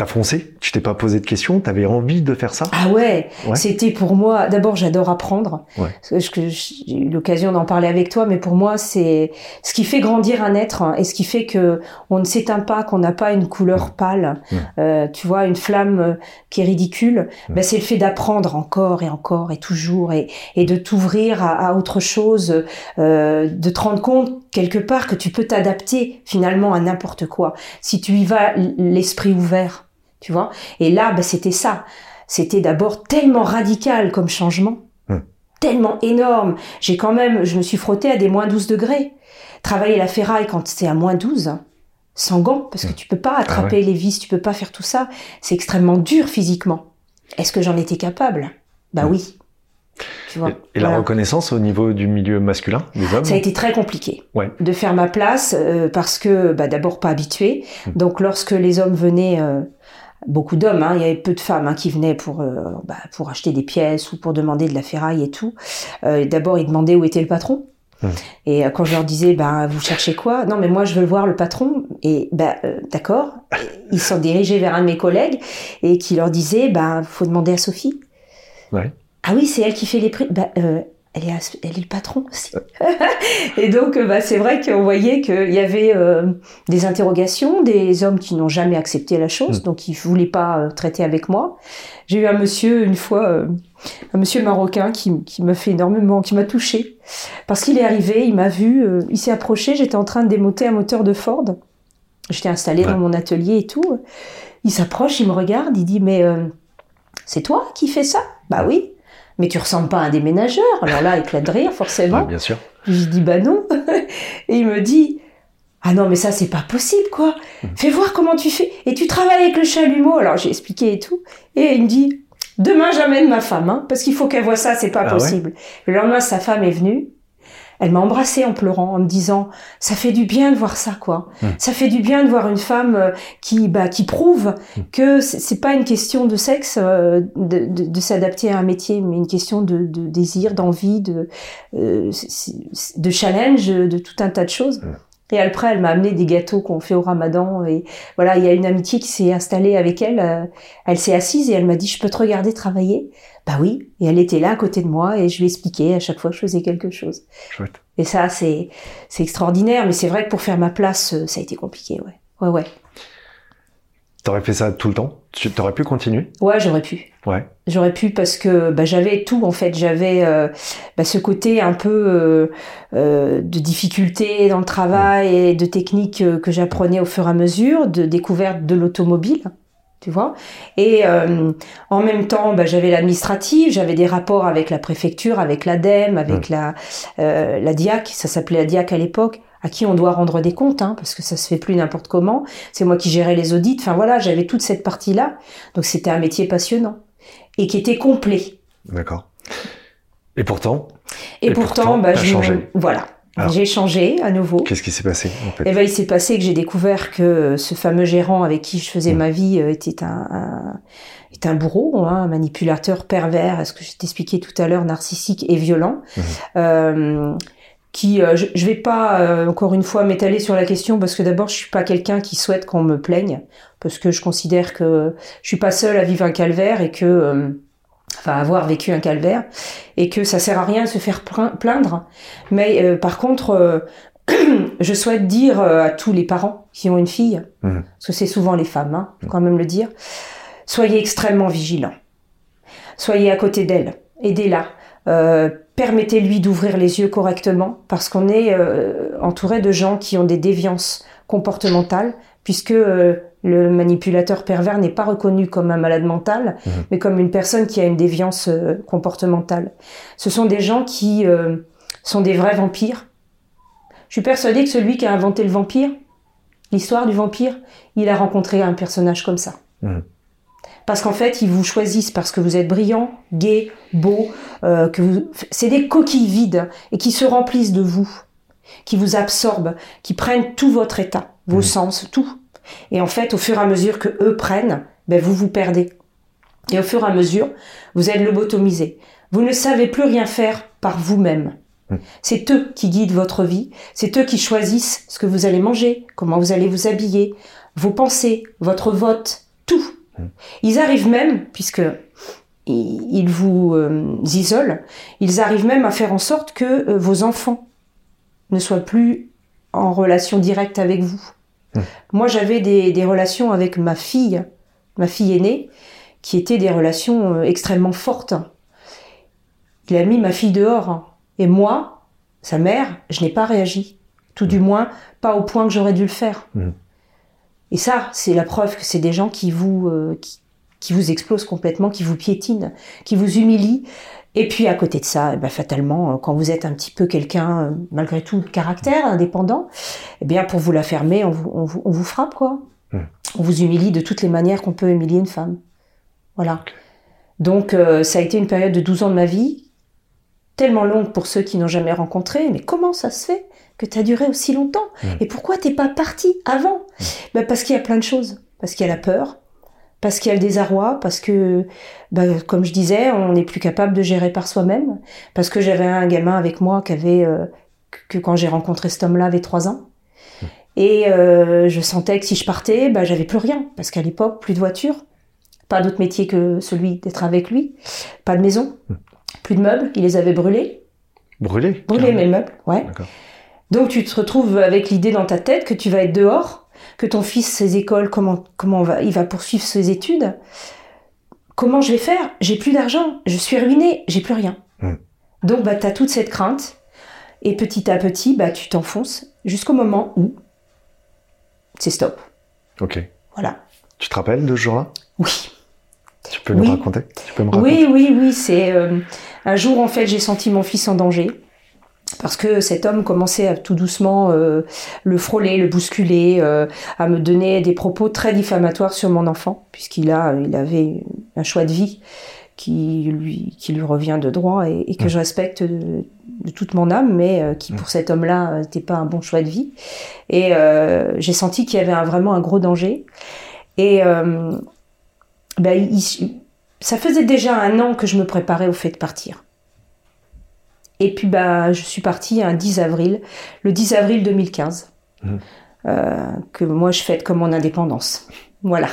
Speaker 2: T'as foncé? Tu t'es pas posé de questions? T'avais envie de faire ça?
Speaker 4: Ah ouais,
Speaker 2: Ouais.
Speaker 4: c'était pour moi. D'abord, j'adore apprendre.
Speaker 2: Ouais.
Speaker 4: J'ai eu l'occasion d'en parler avec toi, mais pour moi, c'est ce qui fait grandir un être hein, et ce qui fait que on ne s'éteint pas, qu'on n'a pas une couleur pâle. Euh, tu vois, une flamme euh, qui est ridicule. Ben, c'est le fait d'apprendre encore et encore et toujours et, et de t'ouvrir à, à autre chose, euh, de te rendre compte quelque part que tu peux t'adapter finalement à n'importe quoi si tu y vas l'esprit ouvert. Tu vois? Et là, ben, c'était ça. C'était d'abord tellement radical comme changement,
Speaker 2: Hmm.
Speaker 4: tellement énorme. J'ai quand même, je me suis frottée à des moins 12 degrés. Travailler la ferraille quand c'est à moins 12, sans gants, parce que tu peux pas attraper les vis, tu peux pas faire tout ça. C'est extrêmement dur physiquement. Est-ce que j'en étais capable? Bah
Speaker 2: Hmm.
Speaker 4: oui. Tu vois.
Speaker 2: Et, et la reconnaissance au niveau du milieu masculin des hommes?
Speaker 4: Ça a été très compliqué
Speaker 2: Ouais.
Speaker 4: de faire ma place euh, parce que bah, d'abord pas habituée.
Speaker 2: Mm.
Speaker 4: Donc lorsque les hommes venaient, euh, beaucoup d'hommes, hein, il y avait peu de femmes hein, qui venaient pour euh, bah, pour acheter des pièces ou pour demander de la ferraille et tout. Euh, d'abord ils demandaient où était le patron.
Speaker 2: Mm.
Speaker 4: Et euh, quand je leur disais bah vous cherchez quoi? Non mais moi je veux voir le patron. Et bah euh, d'accord. Ils sont dirigés vers un de mes collègues et qui leur disait bah faut demander à Sophie.
Speaker 2: Ouais.
Speaker 4: Ah oui, c'est elle qui fait les prix. Bah, elle, est, as- elle est le patron aussi. [laughs] et donc, euh, bah, c'est vrai qu'on voyait qu'il y avait euh, des interrogations, des hommes qui n'ont jamais accepté la chose,
Speaker 2: Mm.
Speaker 4: donc ils voulaient pas euh, traiter avec moi. J'ai eu un monsieur une fois, euh, un monsieur marocain qui, qui m'a fait énormément, qui m'a touché parce qu'il est arrivé, il m'a vu, il s'est approché, j'étais en train de démonter un moteur de Ford. J'étais installée
Speaker 2: Ouais.
Speaker 4: dans mon atelier et tout. Il s'approche, il me regarde, il dit mais c'est toi qui fais ça? Bah oui. Mais tu ressembles pas à un déménageur. Alors là, éclat de rire, forcément.
Speaker 2: Ouais, bien sûr.
Speaker 4: Je dis bah non. [laughs] Et il me dit ah non mais ça c'est pas possible quoi. Fais voir comment tu fais. Et tu travailles avec le chalumeau. Alors j'ai expliqué et tout. Et il me dit demain j'amène ma femme hein, parce qu'il faut qu'elle voit ça c'est pas
Speaker 2: Ah ouais
Speaker 4: possible. Le lendemain sa femme est venue. Elle m'a embrassée en pleurant, en me disant ça fait du bien de voir ça quoi.
Speaker 2: Hmm.
Speaker 4: Ça fait du bien de voir une femme euh, qui bah qui prouve que c'est pas une question de sexe euh, de, de, de s'adapter à un métier, mais une question de, de désir, d'envie, de euh, de challenge, de tout un tas de choses.
Speaker 2: Hmm.
Speaker 4: Et après, elle m'a amené des gâteaux qu'on fait au Ramadan et voilà, il y a une amitié qui s'est installée avec elle. euh, Elle s'est assise et elle m'a dit "Je peux te regarder travailler? Bah oui. Et elle était là à côté de moi et je lui expliquais à chaque fois que je faisais quelque chose.
Speaker 2: Chouette.
Speaker 4: Et ça, c'est c'est extraordinaire. Mais c'est vrai que pour faire ma place, euh, ça a été compliqué. Ouais, ouais, ouais.
Speaker 2: T'aurais fait ça tout le temps? Tu t'aurais pu continuer?
Speaker 4: Ouais, j'aurais pu.
Speaker 2: Ouais.
Speaker 4: J'aurais pu parce que bah, j'avais tout en fait. J'avais euh, bah, ce côté un peu euh, euh, de difficulté dans le travail et de techniques euh, que j'apprenais au fur et à mesure, de découverte de l'automobile, tu vois. Et euh, en même temps, bah, j'avais l'administratif, j'avais des rapports avec la préfecture, avec l'ADEME, avec la euh, la DIAC, ça s'appelait la DIAC à l'époque à qui on doit rendre des comptes, hein, parce que ça se fait plus n'importe comment. C'est moi qui gérais les audits. Enfin voilà, j'avais toute cette partie-là. Donc c'était un métier passionnant et qui était complet.
Speaker 2: D'accord. Et pourtant,
Speaker 4: Et,
Speaker 2: Et
Speaker 4: pourtant,
Speaker 2: pourtant,
Speaker 4: bah, je
Speaker 2: changé.
Speaker 4: voilà, j'ai changé à nouveau.
Speaker 2: qu'est-ce qui s'est passé en fait?
Speaker 4: Et ben il s'est passé que j'ai découvert que ce fameux gérant avec qui je faisais
Speaker 2: Mm.
Speaker 4: ma vie euh, était un, un est un bourreau, hein, un manipulateur pervers, ce que je t'expliquais tout à l'heure, narcissique et violent. Euh, qui, euh, je, je vais pas euh, encore une fois m'étaler sur la question parce que d'abord je suis pas quelqu'un qui souhaite qu'on me plaigne parce que je considère que je suis pas seule à vivre un calvaire et que euh, enfin avoir vécu un calvaire et que ça sert à rien de se faire plain- plaindre. Mais euh, par contre euh, [clears throat] je souhaite dire à tous les parents qui ont une fille
Speaker 2: Mhm.
Speaker 4: parce que c'est souvent les femmes hein, faut quand même le dire soyez extrêmement vigilants. Soyez à côté d'elle aidez-la euh, permettez-lui d'ouvrir les yeux correctement parce qu'on est euh, entouré de gens qui ont des déviances comportementales puisque euh, le manipulateur pervers n'est pas reconnu comme un malade mental
Speaker 2: Mhm.
Speaker 4: mais comme une personne qui a une déviance comportementale ce sont des gens qui sont des vrais vampires je suis persuadée que celui qui a inventé le vampire l'histoire du vampire il a rencontré un personnage comme ça
Speaker 2: Mhm.
Speaker 4: Parce qu'en fait, ils vous choisissent parce que vous êtes brillant, gai, beau, euh, que vous... c'est des coquilles vides et qui se remplissent de vous, qui vous absorbent, qui prennent tout votre état, vos
Speaker 2: Mhm.
Speaker 4: sens, tout. Et en fait, au fur et à mesure que eux prennent, ben vous vous perdez. Et au fur et à mesure, vous êtes lobotomisé. Vous ne savez plus rien faire par vous-même.
Speaker 2: Mhm.
Speaker 4: C'est eux qui guident votre vie, c'est eux qui choisissent ce que vous allez manger, comment vous allez vous habiller, vos pensées, votre vote, tout. Ils arrivent même, puisque ils vous euh, isolent, ils arrivent même à faire en sorte que euh, vos enfants ne soient plus en relation directe avec vous.
Speaker 2: Hmm.
Speaker 4: Moi, j'avais des, des relations avec ma fille, ma fille aînée, qui étaient des relations euh, extrêmement fortes. Il a mis ma fille dehors. Et moi, sa mère, je n'ai pas réagi. Tout du moins, pas au point que j'aurais dû le faire.
Speaker 2: Mhm.
Speaker 4: Et ça, c'est la preuve que c'est des gens qui vous, euh, qui, qui vous explosent complètement, qui vous piétinent, qui vous humilient. Et puis à côté de ça, eh ben, fatalement, euh, quand vous êtes un petit peu quelqu'un, euh, malgré tout, de caractère indépendant, eh bien pour vous la fermer, on vous, on vous, on vous frappe quoi.
Speaker 2: Mhm.
Speaker 4: On vous humilie de toutes les manières qu'on peut humilier une femme. Voilà. Donc euh, ça a été une période de 12 ans de ma vie, tellement longue pour ceux qui n'ont jamais rencontré, mais comment ça se fait que tu as duré aussi longtemps
Speaker 2: Mm.
Speaker 4: Et pourquoi t'es pas parti avant Ben, Parce qu'il y a plein de choses. Parce qu'il y a la peur, parce qu'il y a le désarroi, parce que, ben, comme je disais, on n'est plus capable de gérer par soi-même, parce que j'avais un gamin avec moi qui avait, euh, que quand j'ai rencontré cet homme-là, avait trois ans. Et euh, je sentais que si je partais, ben, j'avais plus rien, parce qu'à l'époque, plus de voiture, pas d'autre métier que celui d'être avec lui, pas de maison, plus de meubles, il les avait brûlés,
Speaker 2: Brûlé
Speaker 4: brûlés
Speaker 2: carrément.
Speaker 4: mes meubles, ouais. Donc tu te retrouves avec l'idée dans ta tête que tu vas être dehors, que ton fils, ses écoles, comment, comment on va, il va poursuivre ses études. Comment je vais faire? J'ai plus d'argent, je suis ruinée, j'ai plus rien.
Speaker 2: Hmm.
Speaker 4: Donc bah, tu as toute cette crainte, et petit à petit, bah, tu t'enfonces jusqu'au moment où c'est stop.
Speaker 2: Ok.
Speaker 4: Voilà.
Speaker 2: Tu te rappelles de ce jour-là?
Speaker 4: Oui.
Speaker 2: Tu peux nous
Speaker 4: Oui.
Speaker 2: raconter? Tu peux me raconter?
Speaker 4: Oui, oui, oui, c'est euh, un jour en fait j'ai senti mon fils en danger parce que cet homme commençait à tout doucement euh, le frôler, le bousculer, euh, à me donner des propos très diffamatoires sur mon enfant puisqu'il a, il avait un choix de vie qui lui, qui lui revient de droit et, et que je respecte de, de toute mon âme, mais euh, qui pour cet homme-là n'était pas un bon choix de vie. Et j'ai senti qu'il y avait un- vraiment un gros danger. Et ben, il- ça faisait déjà un an que je me préparais au fait de partir. Et puis bah, je suis partie un 10 avril, le 10 avril 2015,
Speaker 2: Mhm.
Speaker 4: euh, que moi je fête comme mon indépendance. Voilà.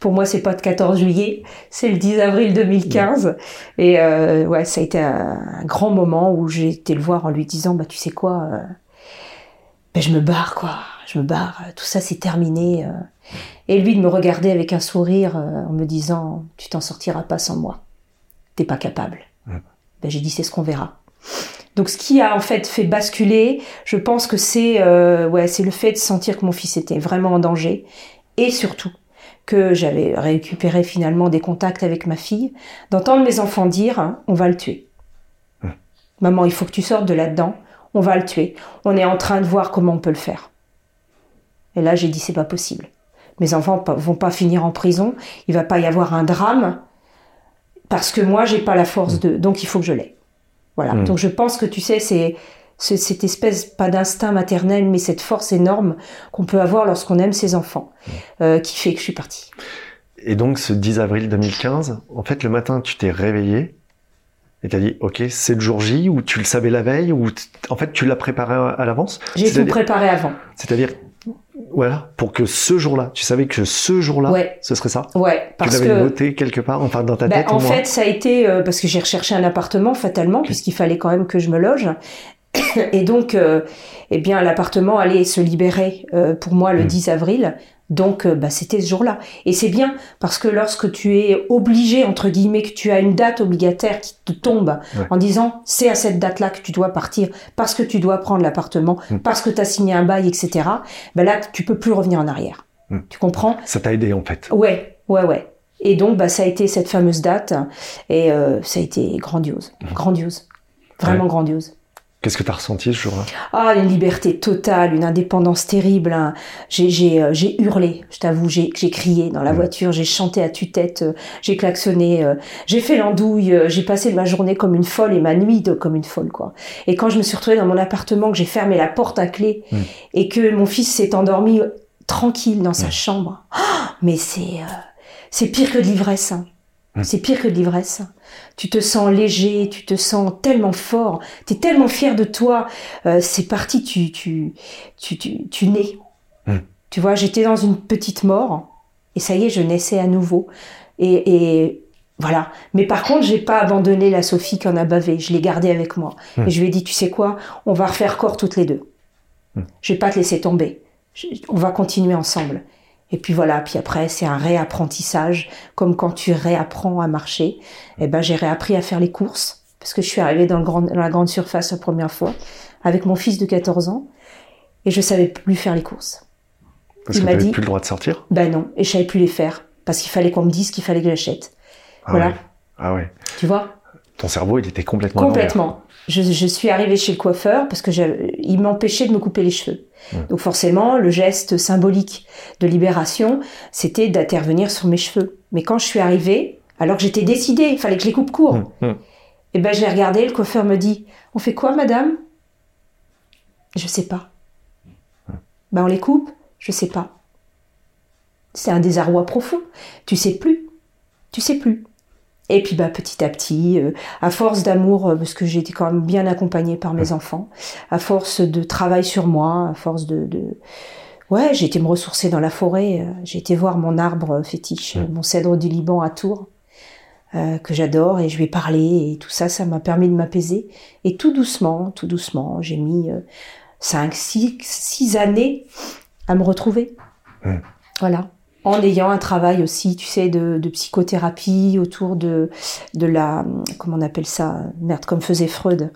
Speaker 4: Pour moi, c'est pas le 14 juillet, c'est le 10 avril 2015. Et euh, ouais, ça a été un, un grand moment où j'ai été le voir en lui disant, bah tu sais quoi, euh, ben, je me barre quoi, je me barre, tout ça c'est terminé. euh. Et lui de me regarder avec un sourire euh, en me disant, tu t'en sortiras pas sans moi, t'es pas capable. Ben, j'ai dit, c'est ce qu'on verra. Donc ce qui a en fait fait basculer, je pense que c'est euh, ouais, c'est le fait de sentir que mon fils était vraiment en danger et surtout que j'avais récupéré finalement des contacts avec ma fille, d'entendre mes enfants dire hein, on va le tuer. Maman, il faut que tu sortes de là-dedans, on va le tuer. On est en train de voir comment on peut le faire. Et là, j'ai dit c'est pas possible. Mes enfants vont pas finir en prison, il va pas y avoir un drame parce que moi j'ai pas la force de donc il faut que je l'aie. Voilà.
Speaker 2: Mm.
Speaker 4: Donc je pense que tu sais c'est cette espèce pas d'instinct maternel mais cette force énorme qu'on peut avoir lorsqu'on aime ses enfants euh, qui fait que je suis partie.
Speaker 2: Et donc, ce 10 avril 2015, en fait, le matin, tu t'es réveillé et t'as dit, OK, c'est le jour J, ou tu le savais la veille, ou en fait, tu l'as préparé à, l'avance?
Speaker 4: J'ai tout préparé avant.
Speaker 2: C'est-à-dire, voilà, pour que ce jour-là, tu savais que ce jour-là,
Speaker 4: Ouais.
Speaker 2: ce serait ça?
Speaker 4: Ouais,
Speaker 2: Tu
Speaker 4: parce
Speaker 2: l'avais
Speaker 4: que
Speaker 2: noté quelque part, enfin, dans ta
Speaker 4: Ben,
Speaker 2: tête,
Speaker 4: en
Speaker 2: au moins?
Speaker 4: fait, ça a été euh, parce que j'ai recherché un appartement fatalement, puisqu'il fallait quand même que je me loge. [coughs] Et donc, euh, eh bien, l'appartement allait se libérer euh, pour moi le
Speaker 2: Mm.
Speaker 4: 10 avril. Donc, euh, bah, c'était ce jour-là. Et c'est bien parce que lorsque tu es obligé, entre guillemets, que tu as une date obligataire qui te tombe
Speaker 2: Ouais.
Speaker 4: en disant c'est à cette date-là que tu dois partir parce que tu dois prendre l'appartement,
Speaker 2: Mm.
Speaker 4: parce que tu as signé un bail, etc. Ben là, tu peux plus revenir en arrière.
Speaker 2: Mm.
Speaker 4: Tu comprends?
Speaker 2: Ça t'a aidé, en fait.
Speaker 4: Ouais, ouais, ouais. Et donc, bah, ça a été cette fameuse date, et euh, ça a été grandiose, grandiose, vraiment
Speaker 2: Ouais.
Speaker 4: grandiose.
Speaker 2: Qu'est-ce que t'as ressenti ce jour-là?
Speaker 4: Ah, une liberté totale, une indépendance terrible. hein. J'ai, j'ai, euh, j'ai hurlé, je t'avoue, j'ai, crié dans la
Speaker 2: Mm.
Speaker 4: voiture, j'ai chanté à tue-tête, euh, j'ai klaxonné, euh, j'ai fait l'andouille, j'ai passé ma journée comme une folle et ma nuit de- comme une folle, quoi. Et quand je me suis retrouvée dans mon appartement, que j'ai fermé la porte à clé
Speaker 2: Mm.
Speaker 4: et que mon fils s'est endormi tranquille dans sa
Speaker 2: Mm.
Speaker 4: chambre, ah, [gasps] mais c'est, c'est pire que de l'ivresse. hein.
Speaker 2: Mm.
Speaker 4: C'est pire que de l'ivresse. Tu te sens léger, tu te sens tellement fort, tu es tellement fier de toi. Euh, c'est parti, tu, tu, tu, tu, tu nais.
Speaker 2: Mm.
Speaker 4: Tu vois, j'étais dans une petite mort Et ça y est, je naissais à nouveau. Et, et voilà. Mais par contre, j'ai pas abandonné la Sophie qui en a bavé. Je l'ai gardée avec moi.
Speaker 2: Hmm.
Speaker 4: Et je lui ai dit, tu sais quoi, on va refaire corps toutes les deux.
Speaker 2: Hmm.
Speaker 4: Je vais pas te laisser tomber. Je- on va continuer ensemble. Et puis voilà. Puis après, c'est un réapprentissage, comme quand tu réapprends à marcher. Eh ben, j'ai réappris à faire les courses parce que je suis arrivée dans, le grand, dans la grande surface la première fois avec mon fils de 14 ans et je savais plus faire les courses.
Speaker 2: Parce
Speaker 4: Il
Speaker 2: que t'avais
Speaker 4: dit-
Speaker 2: plus le droit de sortir?
Speaker 4: Ben non, et je savais plus les faire parce qu'il fallait qu'on me dise qu'il fallait que j'achète.
Speaker 2: Ah
Speaker 4: Voilà.
Speaker 2: ouais. Ah ouais.
Speaker 4: Tu vois?
Speaker 2: Ton cerveau, il était complètement.
Speaker 4: Complètement. Je, je suis arrivée chez le coiffeur parce que il m'empêchait de me couper les cheveux. Donc forcément, le geste symbolique de libération, c'était d'intervenir sur mes cheveux. Mais quand je suis arrivée, alors que j'étais décidée, il fallait que je les coupe court.
Speaker 2: Hum, hum.
Speaker 4: Et ben je l'ai regardé, le coiffeur me dit "On fait quoi, madame? Je sais pas. Ben on les coupe? Je sais pas. C'est un désarroi profond. Tu sais plus. Tu sais plus. Et puis bah petit à petit, euh, à force d'amour, euh, parce que j'ai été quand même bien accompagnée par mes enfants, à force de travail sur moi, à force de, de... ouais, j'ai été me ressourcer dans la forêt. euh, J'ai été voir mon arbre fétiche, euh, mon cèdre du Liban à Tours, que j'adore, et je lui ai parlé, et tout ça, ça m'a permis de m'apaiser. Et tout doucement, tout doucement, j'ai mis euh, cinq, six, six années à me retrouver. Voilà en ayant un travail aussi, tu sais, de, de psychothérapie autour de, de la, comment on appelle ça, merde, comme faisait Freud.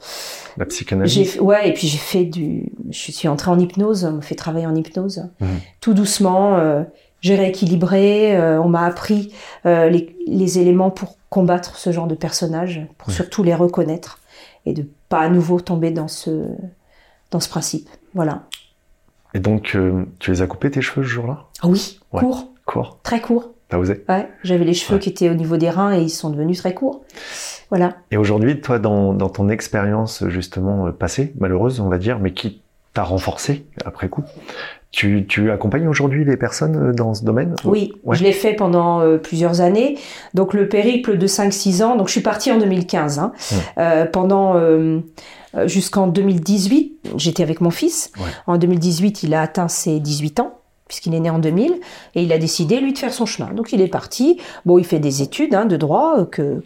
Speaker 2: La psychanalyse.
Speaker 4: Ouais, et puis j'ai fait du, je suis entrée en hypnose, on me fait travailler en hypnose,
Speaker 2: Mhm.
Speaker 4: tout doucement. euh, j'ai rééquilibré, euh, on m'a appris euh, les, les éléments pour combattre ce genre de personnages, pour surtout les reconnaître et de pas à nouveau tomber dans ce, dans ce principe. Voilà.
Speaker 2: Et donc, tu les as coupés tes cheveux ce jour-là?
Speaker 4: Ah oui,
Speaker 2: Ouais.
Speaker 4: court,
Speaker 2: Court.
Speaker 4: très court.
Speaker 2: T'as osé?
Speaker 4: Ouais, j'avais les cheveux
Speaker 2: Ouais.
Speaker 4: qui étaient au niveau des reins et ils sont devenus très courts. Voilà.
Speaker 2: Et aujourd'hui, toi, dans, dans ton expérience justement euh, passée, malheureuse, on va dire, mais qui t'a renforcé après coup, tu, tu accompagnes aujourd'hui les personnes euh, dans ce domaine?
Speaker 4: Oui,
Speaker 2: Ouais.
Speaker 4: je l'ai fait pendant euh, plusieurs années. Donc le périple de 5-6 ans, donc je suis partie en 2015. Hein.
Speaker 2: Ouais.
Speaker 4: Euh, pendant euh, jusqu'en 2018, j'étais avec mon fils.
Speaker 2: Ouais.
Speaker 4: En 2018, il a atteint ses 18 ans puisqu'il est né en 2000, et il a décidé, lui, de faire son chemin. Donc il est parti, bon, il fait des études hein, de droit, euh, que,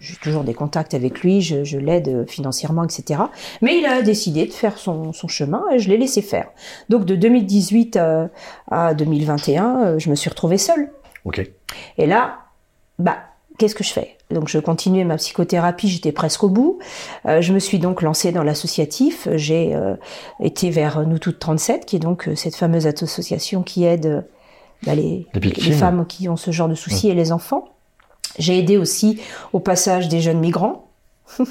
Speaker 4: j'ai toujours des contacts avec lui, je, je l'aide euh, financièrement, etc. Mais il a décidé de faire son, son chemin, et je l'ai laissé faire. Donc de 2018 à, à 2021, euh, je me suis retrouvée seule.
Speaker 2: Ok.
Speaker 4: Et là, bah, qu'est-ce que je fais? Donc, je continuais ma psychothérapie, j'étais presque au bout. Euh, je me suis donc lancée dans l'associatif. J'ai euh, été vers Nous Toutes 37, qui est donc euh, cette fameuse association qui aide bah, les, femmes qui ont ce genre de soucis et les enfants. J'ai aidé aussi au passage des jeunes migrants. [laughs]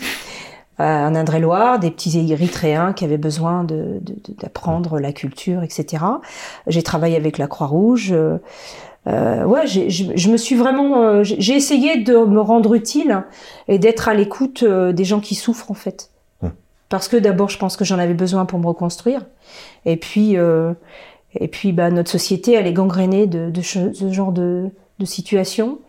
Speaker 4: En Indre-et-Loire, des petits Érythréens qui avaient besoin de- de- de- d'apprendre la culture, etc. J'ai travaillé avec la Croix-Rouge. Euh, ouais, je, je me suis vraiment, euh, j'ai essayé de me rendre utile et d'être à l'écoute euh, des gens qui souffrent en fait.
Speaker 2: Hmm.
Speaker 4: Parce que d'abord, je pense que j'en avais besoin pour me reconstruire. Et puis, euh, et puis, bah, notre société, elle est gangrénée de, de ce genre de, de situation.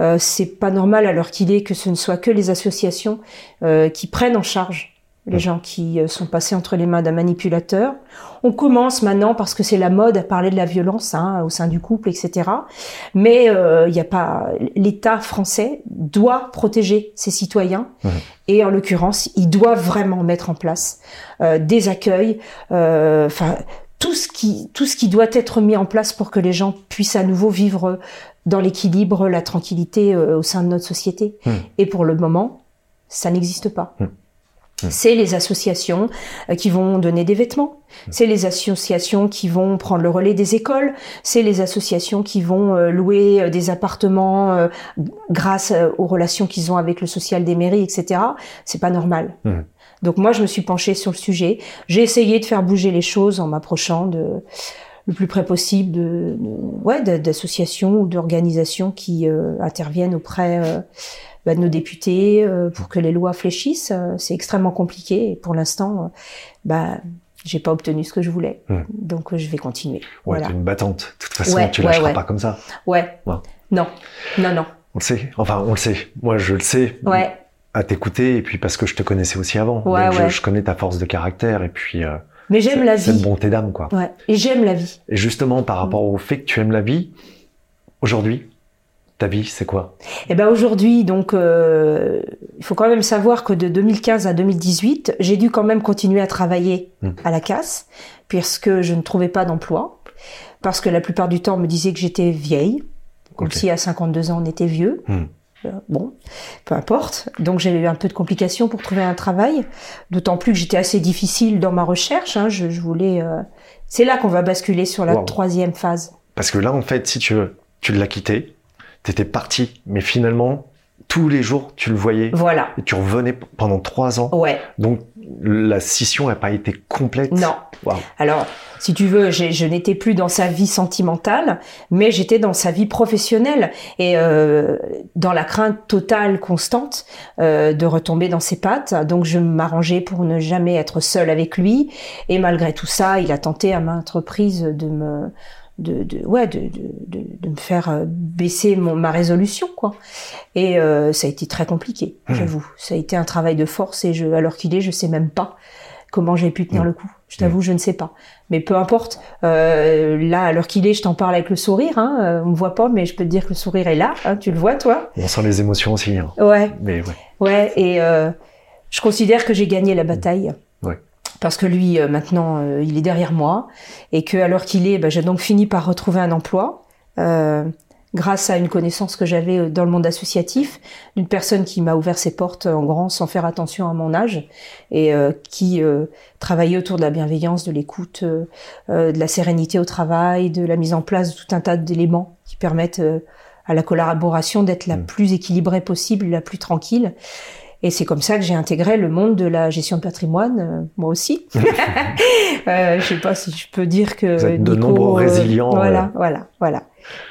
Speaker 4: Euh, c'est pas normal à l'heure qu'il est que ce ne soit que les associations euh, qui prennent en charge les
Speaker 2: Hmm.
Speaker 4: gens qui euh, sont passés entre les mains d'un manipulateur. On commence maintenant parce que c'est la mode à parler de la violence hein, au sein du couple, etc. Mais il y a pas l'État français doit protéger ses citoyens et en l'occurrence, il doit vraiment mettre en place euh, des accueils, euh, enfin tout ce qui tout ce qui doit être mis en place pour que les gens puissent à nouveau vivre dans l'équilibre, la tranquillité euh, au sein de notre société.
Speaker 2: Mhm.
Speaker 4: Et pour le moment, ça n'existe pas.
Speaker 2: Mhm. Mhm.
Speaker 4: C'est les associations euh, qui vont donner des vêtements, c'est les associations qui vont prendre le relais des écoles, c'est les associations qui vont euh, louer euh, des appartements grâce aux relations qu'ils ont avec le social des mairies, etc. C'est pas normal.
Speaker 2: Mhm.
Speaker 4: Donc moi, je me suis penchée sur le sujet. J'ai essayé de faire bouger les choses en m'approchant de le plus près possible de, de- ouais d'associations ou d'organisations qui euh, interviennent auprès euh, bah, de nos députés euh, pour que les lois fléchissent. Euh, C'est extrêmement compliqué et pour l'instant, euh, bah j'ai pas obtenu ce que je voulais.
Speaker 2: Hmm.
Speaker 4: Donc je vais continuer.
Speaker 2: Ouais,
Speaker 4: voilà.
Speaker 2: t'es une battante. De toute façon,
Speaker 4: Ouais,
Speaker 2: tu lâcheras
Speaker 4: ouais.
Speaker 2: pas comme ça.
Speaker 4: Ouais. Non. Non, non.
Speaker 2: On le sait. Enfin, on le sait. Moi, je le sais.
Speaker 4: Ouais.
Speaker 2: À t'écouter, et puis parce que je te connaissais aussi avant.
Speaker 4: Ouais,
Speaker 2: Donc, je-
Speaker 4: ouais.
Speaker 2: Je, connais ta force de caractère, et puis euh,
Speaker 4: Mais j'aime la
Speaker 2: cette
Speaker 4: vie.
Speaker 2: bonté d'âme, quoi.
Speaker 4: Ouais. Et j'aime la vie.
Speaker 2: Et justement, par rapport au fait que tu aimes la vie, Aujourd'hui, ta vie, c'est quoi?
Speaker 4: Eh ben aujourd'hui, donc, euh, il faut quand même savoir que de 2015 à 2018, j'ai dû quand même continuer à travailler
Speaker 2: Hmm.
Speaker 4: à la casse, puisque je ne trouvais pas d'emploi, parce que la plupart du temps, on me disait que j'étais vieille, comme si à 52 ans on était vieux.
Speaker 2: Hmm.
Speaker 4: Euh, Bon, peu importe. Donc j'ai eu un peu de complications pour trouver un travail, d'autant plus que j'étais assez difficile dans ma recherche. hein. Je, je voulais. euh, C'est là qu'on va basculer sur la
Speaker 2: Wow.
Speaker 4: troisième phase.
Speaker 2: Parce que là, en fait, si tu veux, tu l'as quitté, t'étais parti, mais finalement, tous les jours, tu le voyais.
Speaker 4: Voilà.
Speaker 2: Et tu revenais pendant trois ans.
Speaker 4: Ouais.
Speaker 2: Donc, la scission n'a pas été complète.
Speaker 4: Non. Alors, si tu veux, je n'étais plus dans sa vie sentimentale, mais j'étais dans sa vie professionnelle et euh, dans la crainte totale, constante, euh, de retomber dans ses pattes. Donc, je m'arrangeais pour ne jamais être seule avec lui. Et malgré tout ça, il a tenté à maintes reprises de me, de, de ouais, de, de, de, me faire euh, baisser mon, ma résolution, quoi. Et euh, ça a été très compliqué,
Speaker 2: Hmm.
Speaker 4: j'avoue. Ça a été un travail de force et je, alors qu'il est, je sais même pas comment j'ai pu tenir
Speaker 2: Hmm.
Speaker 4: le coup. Je t'avoue, je ne sais pas. Mais peu importe. Euh, là, à l'heure qu'il est, je t'en parle avec le sourire. Hein. Euh, On me voit pas, mais je peux te dire que le sourire est là. Hein. Tu le vois, toi
Speaker 2: On sent les émotions aussi. hein.
Speaker 4: Ouais,
Speaker 2: Mais ouais.
Speaker 4: ouais. Et euh, je considère que j'ai gagné la bataille.
Speaker 2: Ouais.
Speaker 4: Parce que lui, euh, maintenant, euh, il est derrière moi. Et que, l'heure qu'il est, ben, j'ai donc fini par retrouver un emploi. Euh, grâce à une connaissance que j'avais euh, dans le monde associatif, d'une personne qui m'a ouvert ses portes en grand sans faire attention à mon âge et euh, qui euh, travaillait autour de la bienveillance, de l'écoute, de la sérénité au travail, de la mise en place de tout un tas d'éléments qui permettent à la collaboration d'être la
Speaker 2: Mm.
Speaker 4: plus équilibrée possible, la plus tranquille. Et c'est comme ça que j'ai intégré le monde de la gestion de patrimoine, euh, moi aussi. [laughs] euh, je sais pas si je peux dire que
Speaker 2: Vous êtes de
Speaker 4: Nico,
Speaker 2: nombreux
Speaker 4: euh,
Speaker 2: résilients,
Speaker 4: voilà, voilà, voilà.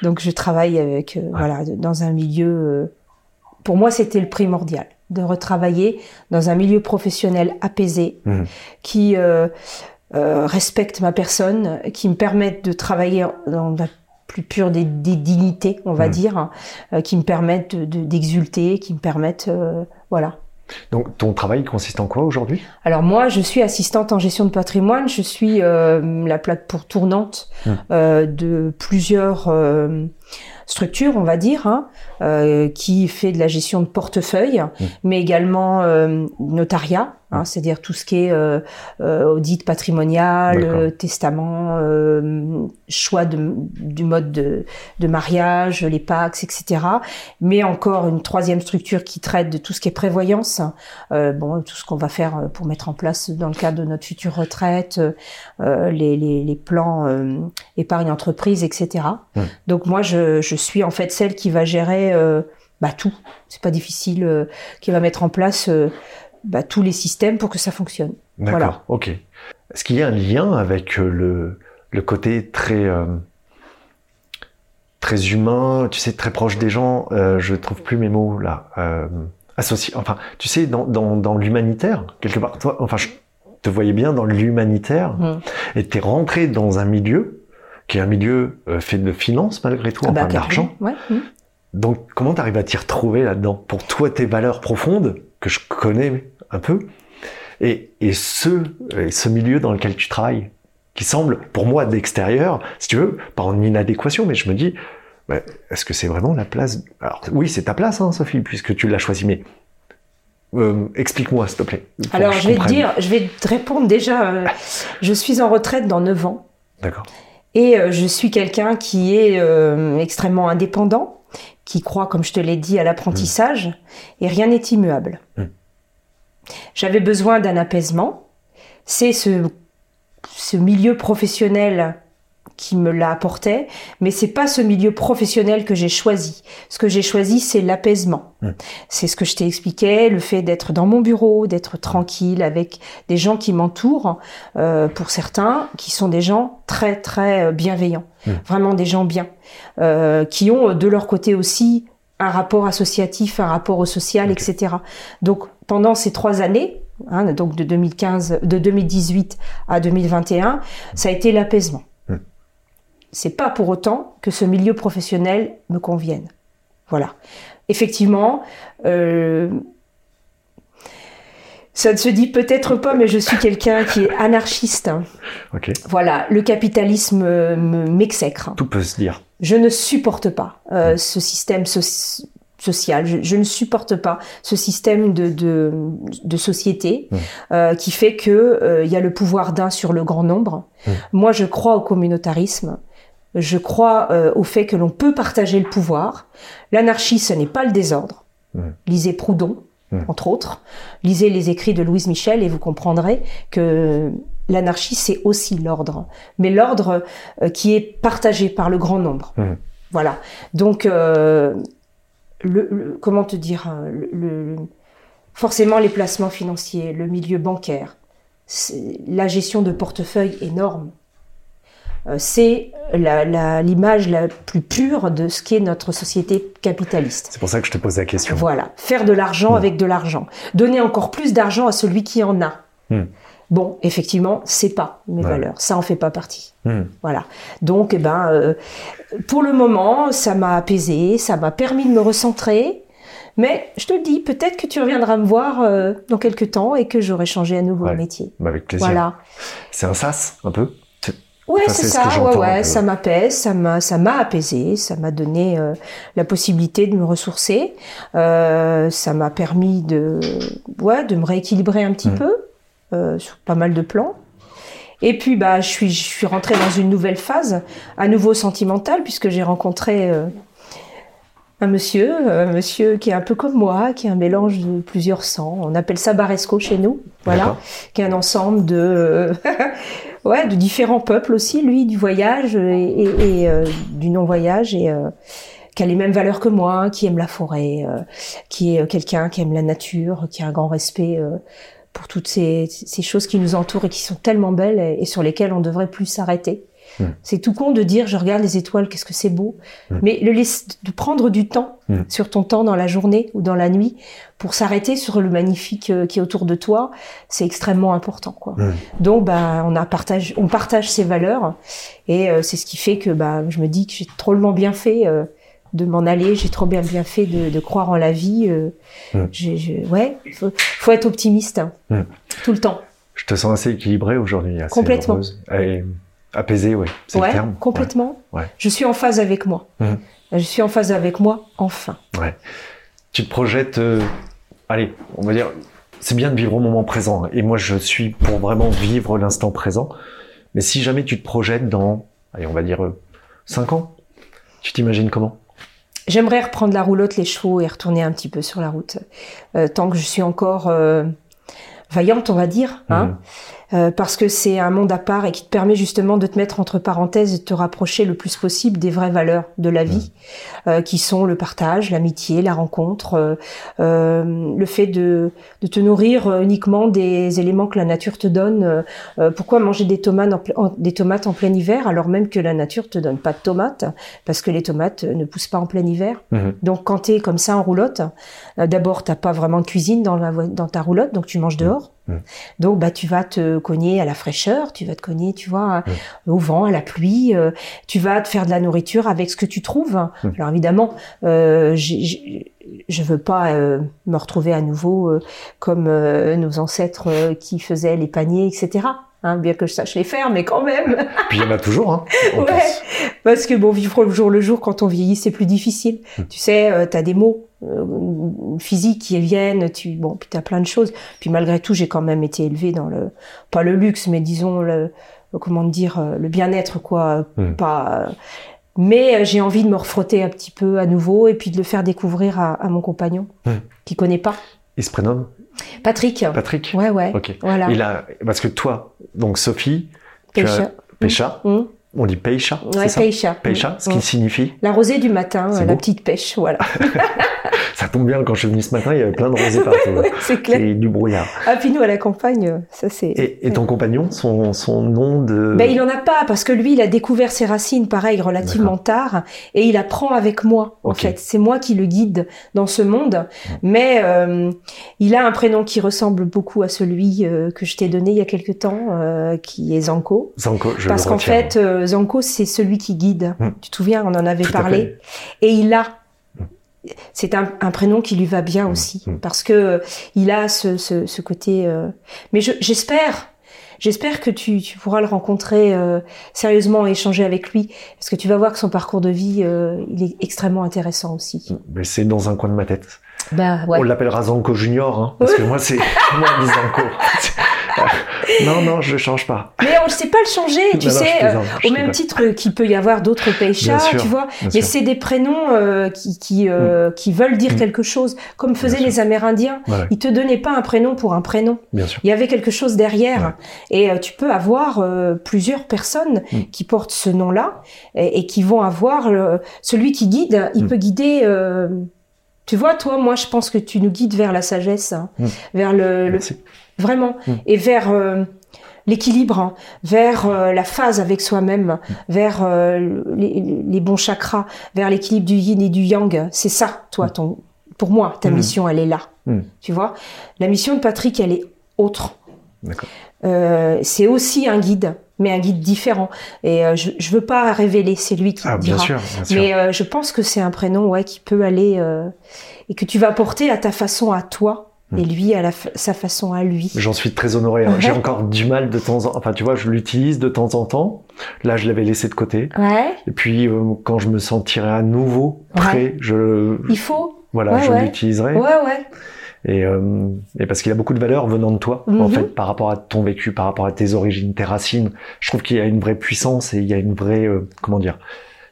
Speaker 4: Donc je travaille avec, euh, voilà, dans un milieu. pour moi, c'était le primordial de retravailler dans un milieu professionnel apaisé,
Speaker 2: Mhm.
Speaker 4: qui respecte ma personne, qui me permette de travailler dans la plus pure des, des dignités, on va
Speaker 2: Mhm.
Speaker 4: dire, hein, qui me permettent de- de- d'exulter, qui me permettent, euh, voilà.
Speaker 2: Donc, ton travail consiste en quoi aujourd'hui?
Speaker 4: Alors moi, je suis assistante en gestion de patrimoine. Je suis euh, la plaque pour tournante
Speaker 2: Hmm.
Speaker 4: euh, de plusieurs euh, structures, on va dire, hein, euh, qui fait de la gestion de portefeuille, mais également euh, notariat, hein, c'est-à-dire tout ce qui est euh, euh, audit patrimonial, euh, testament, euh, choix de, du mode de, de mariage, les PAX, etc. Mais encore une troisième structure qui traite de tout ce qui est prévoyance, euh, bon, tout ce qu'on va faire pour mettre en place dans le cadre de notre future retraite, euh, les, les, les plans euh, épargne entreprise, etc.
Speaker 2: Mm.
Speaker 4: Donc moi, je, je suis en fait celle qui va gérer euh, bah, tout. C'est pas difficile, euh, qui va mettre en place euh, bah, tous les systèmes pour que ça fonctionne.
Speaker 2: D'accord,
Speaker 4: Voilà.
Speaker 2: ok. Est-ce qu'il y a un lien avec le, le côté très, très humain, tu sais, très proche des gens euh, Je trouve plus mes mots là. Euh, associé, enfin, tu sais, dans, dans, dans l'humanitaire, quelque part, toi, enfin, je te voyais bien dans l'humanitaire,
Speaker 4: Mm.
Speaker 2: et t'es rentré dans un milieu qui est un milieu euh, fait de finance malgré tout,
Speaker 4: Ah
Speaker 2: enfin
Speaker 4: bah,
Speaker 2: d'argent.
Speaker 4: carrément, ouais. mm.
Speaker 2: Donc, comment t'arrives à t'y retrouver là-dedans? Pour toi, tes valeurs profondes, que je connais un peu, et, et ce, et ce milieu dans lequel tu travailles, qui semble, pour moi, d'extérieur, si tu veux, pas en inadéquation, mais je me dis, ouais, est-ce que c'est vraiment la place? Alors, oui, c'est ta place, hein, Sophie, puisque tu l'as choisi, mais euh, explique-moi, s'il te plaît.
Speaker 4: Alors je vais te dire, je vais te répondre déjà. euh, je suis en retraite dans 9 ans.
Speaker 2: D'accord.
Speaker 4: Et euh, je suis quelqu'un qui est extrêmement indépendant, qui croit, comme je te l'ai dit, à l'apprentissage, et rien n'est immuable.
Speaker 2: Mm.
Speaker 4: J'avais besoin d'un apaisement. C'est ce, ce milieu professionnel qui me l'a apporté, mais c'est pas ce milieu professionnel que j'ai choisi. Ce que j'ai choisi, c'est l'apaisement.
Speaker 2: Mm.
Speaker 4: C'est ce que je t'ai expliqué, le fait d'être dans mon bureau, d'être tranquille avec des gens qui m'entourent, euh, pour certains, qui sont des gens très très euh, bienveillants,
Speaker 2: Mm.
Speaker 4: vraiment des gens bien, euh, qui ont de leur côté aussi un rapport associatif, un rapport au social, etc. Donc pendant ces trois années, hein, donc de 2015, de 2018 à 2021, ça a été l'apaisement. C'est pas pour autant que ce milieu professionnel me convienne. Voilà. Effectivement, euh, ça ne se dit peut-être pas, mais je suis quelqu'un qui est anarchiste.
Speaker 2: Ok.
Speaker 4: Voilà, le capitalisme me- m'exècre.
Speaker 2: Tout peut se dire.
Speaker 4: Je ne supporte pas euh, ce système soci- social. Je, je ne supporte pas ce système de, de, de société
Speaker 2: Mm.
Speaker 4: euh, qui fait que euh, il y a le pouvoir d'un sur le grand nombre.
Speaker 2: Mm.
Speaker 4: Moi, je crois au communautarisme. Je crois euh, au fait que l'on peut partager le pouvoir. L'anarchie, ce n'est pas le désordre. Lisez Proudhon, entre autres. Lisez les écrits de Louise Michel et vous comprendrez que l'anarchie, c'est aussi l'ordre. Mais l'ordre euh, qui est partagé par le grand nombre. Voilà. Donc, euh, le, le- comment te dire, hein, le, le- forcément les placements financiers, le milieu bancaire, la gestion de portefeuille énorme. Euh, C'est la- la- l'image la, plus pure de ce qu'est notre société capitaliste.
Speaker 2: C'est pour ça que je te pose la question.
Speaker 4: Voilà, faire de l'argent
Speaker 2: Mm.
Speaker 4: avec de l'argent, donner encore plus d'argent à celui qui en a.
Speaker 2: Mm.
Speaker 4: Bon, effectivement, c'est pas mes
Speaker 2: Ouais.
Speaker 4: valeurs, ça en fait pas partie.
Speaker 2: Hmm.
Speaker 4: Voilà. Donc, eh ben, euh, pour le moment, ça m'a apaisé, ça m'a permis de me recentrer. Mais je te le dis, peut-être que tu reviendras me voir euh, dans quelques temps et que j'aurai changé à nouveau
Speaker 2: Ouais.
Speaker 4: de métier.
Speaker 2: Bah, avec plaisir.
Speaker 4: Voilà.
Speaker 2: C'est un sas, un peu?
Speaker 4: Ouais,
Speaker 2: Enfin,
Speaker 4: c'est
Speaker 2: c'est ce
Speaker 4: ça. Ouais, ouais, ça m'apaise, ça m'a, ça m'a apaisé, ça m'a donné euh, la possibilité de me ressourcer. Euh, ça m'a permis de, ouais, de me rééquilibrer un petit
Speaker 2: Mm.
Speaker 4: peu euh, sur pas mal de plans. Et puis, bah, je suis, je suis rentrée dans une nouvelle phase, à nouveau sentimentale, puisque j'ai rencontré un monsieur, un monsieur qui est un peu comme moi, qui est un mélange de plusieurs sangs. On appelle ça Baresco chez nous. Voilà qui est un ensemble de, [laughs] ouais, de différents peuples aussi, lui, du voyage et, et- euh, du non-voyage, et euh, qui a les mêmes valeurs que moi, qui aime la forêt, euh, qui est euh, quelqu'un qui aime la nature, qui a un grand respect euh, pour toutes ces, ces choses qui nous entourent et qui sont tellement belles et, et sur lesquelles on devrait plus s'arrêter.
Speaker 2: Mm.
Speaker 4: C'est tout con de dire je regarde les étoiles, qu'est-ce que c'est beau,
Speaker 2: Mm.
Speaker 4: mais le laisse, de prendre du temps
Speaker 2: Mm.
Speaker 4: sur ton temps dans la journée ou dans la nuit pour s'arrêter sur le magnifique euh, qui est autour de toi, c'est extrêmement important quoi. Donc bah on a partage on partage ces valeurs et euh, c'est ce qui fait que bah je me dis que j'ai drôlement bien fait euh, de m'en aller, j'ai trop bien bien fait de, de croire en la vie. euh, ouais, faut, faut être optimiste hein, tout le temps.
Speaker 2: Je te sens assez équilibré aujourd'hui.
Speaker 4: Complètement.
Speaker 2: heureuse. Et apaisé, oui. C'est
Speaker 4: Ouais,
Speaker 2: le terme.
Speaker 4: complètement.
Speaker 2: Ouais. Ouais.
Speaker 4: Je suis en phase avec moi.
Speaker 2: Mhm.
Speaker 4: Je suis en phase avec moi enfin.
Speaker 2: Ouais. Tu te projettes. euh, allez, on va dire. C'est bien de vivre au moment présent. hein. Et moi, je suis pour vraiment vivre l'instant présent. Mais si jamais tu te projettes dans, allez, on va dire 5 ans, tu t'imagines comment?
Speaker 4: J'aimerais reprendre la roulotte, les chevaux et retourner un petit peu sur la route. Euh, tant que je suis encore euh, vaillante, on va dire, hein,
Speaker 2: Mhm.
Speaker 4: Euh, parce que c'est un monde à part et qui te permet justement de te mettre entre parenthèses et de te rapprocher le plus possible des vraies valeurs de la vie, euh, qui sont le partage, l'amitié, la rencontre, euh, euh, le fait de, de te nourrir euh, uniquement des éléments que la nature te donne. Pourquoi manger des tomates, en, ple- en- des tomates en plein hiver alors même que la nature te donne pas de tomates? Parce que les tomates ne poussent pas en plein hiver.
Speaker 2: Mhm.
Speaker 4: Donc quand tu es comme ça en roulotte, d'abord t'as pas vraiment de cuisine dans, la, vo- dans ta roulotte, donc tu manges dehors.
Speaker 2: Mhm.
Speaker 4: Donc bah tu vas te cogner à la fraîcheur, tu vas te cogner, tu vois, au vent, à la pluie. euh, tu vas te faire de la nourriture avec ce que tu trouves.
Speaker 2: Mhm.
Speaker 4: Alors évidemment, euh, je veux pas euh, me retrouver à nouveau euh, comme nos ancêtres qui faisaient les paniers, etc. Hein, bien que je sache les faire, mais quand même. [laughs]
Speaker 2: Puis il y en a toujours, hein.
Speaker 4: Ouais. Parce que bon, vivre le jour le jour quand on vieillit, c'est plus difficile. Tu sais, euh, t'as des mots physiques qui viennent, tu bon, puis t'as plein de choses. Puis malgré tout, j'ai quand même été élevée dans le pas le luxe, mais disons le comment dire euh, le bien-être quoi,
Speaker 2: Mm.
Speaker 4: pas. euh, mais euh, j'ai envie de me refrotter un petit peu à nouveau et puis de le faire découvrir à, à mon compagnon
Speaker 2: Mm.
Speaker 4: qui connaît pas.
Speaker 2: Il se prénomme
Speaker 4: Patrick.
Speaker 2: Patrick
Speaker 4: Ouais ouais.
Speaker 2: Ok.
Speaker 4: Voilà.
Speaker 2: Il a, parce que toi, donc Sophie,
Speaker 4: Pécha.
Speaker 2: Pécha,
Speaker 4: Mm.
Speaker 2: on dit Peisha,
Speaker 4: Ouais, Peisha.
Speaker 2: Peisha, ce qui signifie,
Speaker 4: La rosée du matin, euh, la
Speaker 2: beau.
Speaker 4: petite pêche, voilà. [laughs]
Speaker 2: ça tombe bien, quand je suis venu ce matin, il y avait plein de rosés [laughs] partout.
Speaker 4: C'est clair.
Speaker 2: C'est du brouillard.
Speaker 4: Ah, puis nous, à la campagne, ça c'est...
Speaker 2: Et, et ton compagnon, son, son nom de...
Speaker 4: Ben, il en a pas, parce que lui, il a découvert ses racines, pareil, relativement tard, et il apprend avec moi, en fait. C'est moi qui le guide dans ce monde, mais euh, il a un prénom qui ressemble beaucoup à celui euh, que je t'ai donné il y a quelque temps, euh, qui est Zanko.
Speaker 2: Zanko, je
Speaker 4: Parce qu'en fait, euh, Zanko, c'est celui qui guide.
Speaker 2: Hmm.
Speaker 4: Tu te souviens, on en avait
Speaker 2: Tout
Speaker 4: parlé. Et il a. C'est un, un prénom qui lui va bien aussi,
Speaker 2: hmm.
Speaker 4: parce que euh, il a ce, ce, ce côté. euh, Mais je- j'espère J'espère que tu, tu pourras le rencontrer euh, sérieusement et échanger avec lui, parce que tu vas voir que son parcours de vie, euh, il est extrêmement intéressant aussi.
Speaker 2: Mais c'est dans un coin de ma tête.
Speaker 4: Bah ouais.
Speaker 2: On l'appellera Zanko Junior, hein, parce que moi c'est [laughs] moi Zanko. [laughs] non, non, je change pas.
Speaker 4: Mais on ne sait pas le changer, tu
Speaker 2: Non,
Speaker 4: sais, euh, au même titre qu'il peut y avoir d'autres
Speaker 2: sûr,
Speaker 4: tu vois. Mais c'est des prénoms euh, qui qui, euh, qui veulent dire
Speaker 2: Mm.
Speaker 4: quelque chose, comme faisaient les Amérindiens.
Speaker 2: Ouais,
Speaker 4: Ils te donnaient pas un prénom pour un prénom.
Speaker 2: bien sûr.
Speaker 4: Il y avait quelque chose derrière. Et tu peux avoir plusieurs personnes
Speaker 2: Mm.
Speaker 4: qui portent ce nom-là et, et qui vont avoir le- celui qui guide. Il
Speaker 2: Mm.
Speaker 4: peut guider. tu vois, toi, moi, je pense que tu nous guides vers la sagesse, hein,
Speaker 2: Mm.
Speaker 4: vers le. Vraiment,
Speaker 2: Mm.
Speaker 4: et vers euh, l'équilibre, hein, vers euh, la phase avec soi-même,
Speaker 2: Mm.
Speaker 4: vers euh, les, les bons chakras, vers l'équilibre du yin et du yang. C'est ça, toi, ton. Pour moi, ta
Speaker 2: Mm.
Speaker 4: mission, elle est là.
Speaker 2: Mm.
Speaker 4: Tu vois, la mission de Patrick, elle est autre.
Speaker 2: D'accord.
Speaker 4: C'est aussi un guide, mais un guide différent. Et euh, je, je veux pas révéler, c'est lui qui
Speaker 2: Ah, bien sûr, bien sûr.
Speaker 4: Mais euh, je pense que c'est un prénom ouais qui peut aller euh, et que tu vas porter à ta façon à toi
Speaker 2: Mm.
Speaker 4: Et lui à la sa façon à lui.
Speaker 2: J'en suis très honoré. hein. J'ai encore du mal de temps en temps. Enfin, tu vois, je l'utilise de temps en temps. Là, je l'avais laissé de côté.
Speaker 4: Ouais,
Speaker 2: Et puis, euh, quand je me sentirai à nouveau prêt, je,
Speaker 4: il faut.
Speaker 2: voilà,
Speaker 4: Ouais,
Speaker 2: je l'utiliserai.
Speaker 4: Ouais, ouais.
Speaker 2: Et, euh, et parce qu'il a beaucoup de valeur venant de toi, en
Speaker 4: Mhm.
Speaker 2: fait, par rapport à ton vécu, par rapport à tes origines, tes racines. Je trouve qu'il y a une vraie puissance et il y a une vraie, euh, comment dire,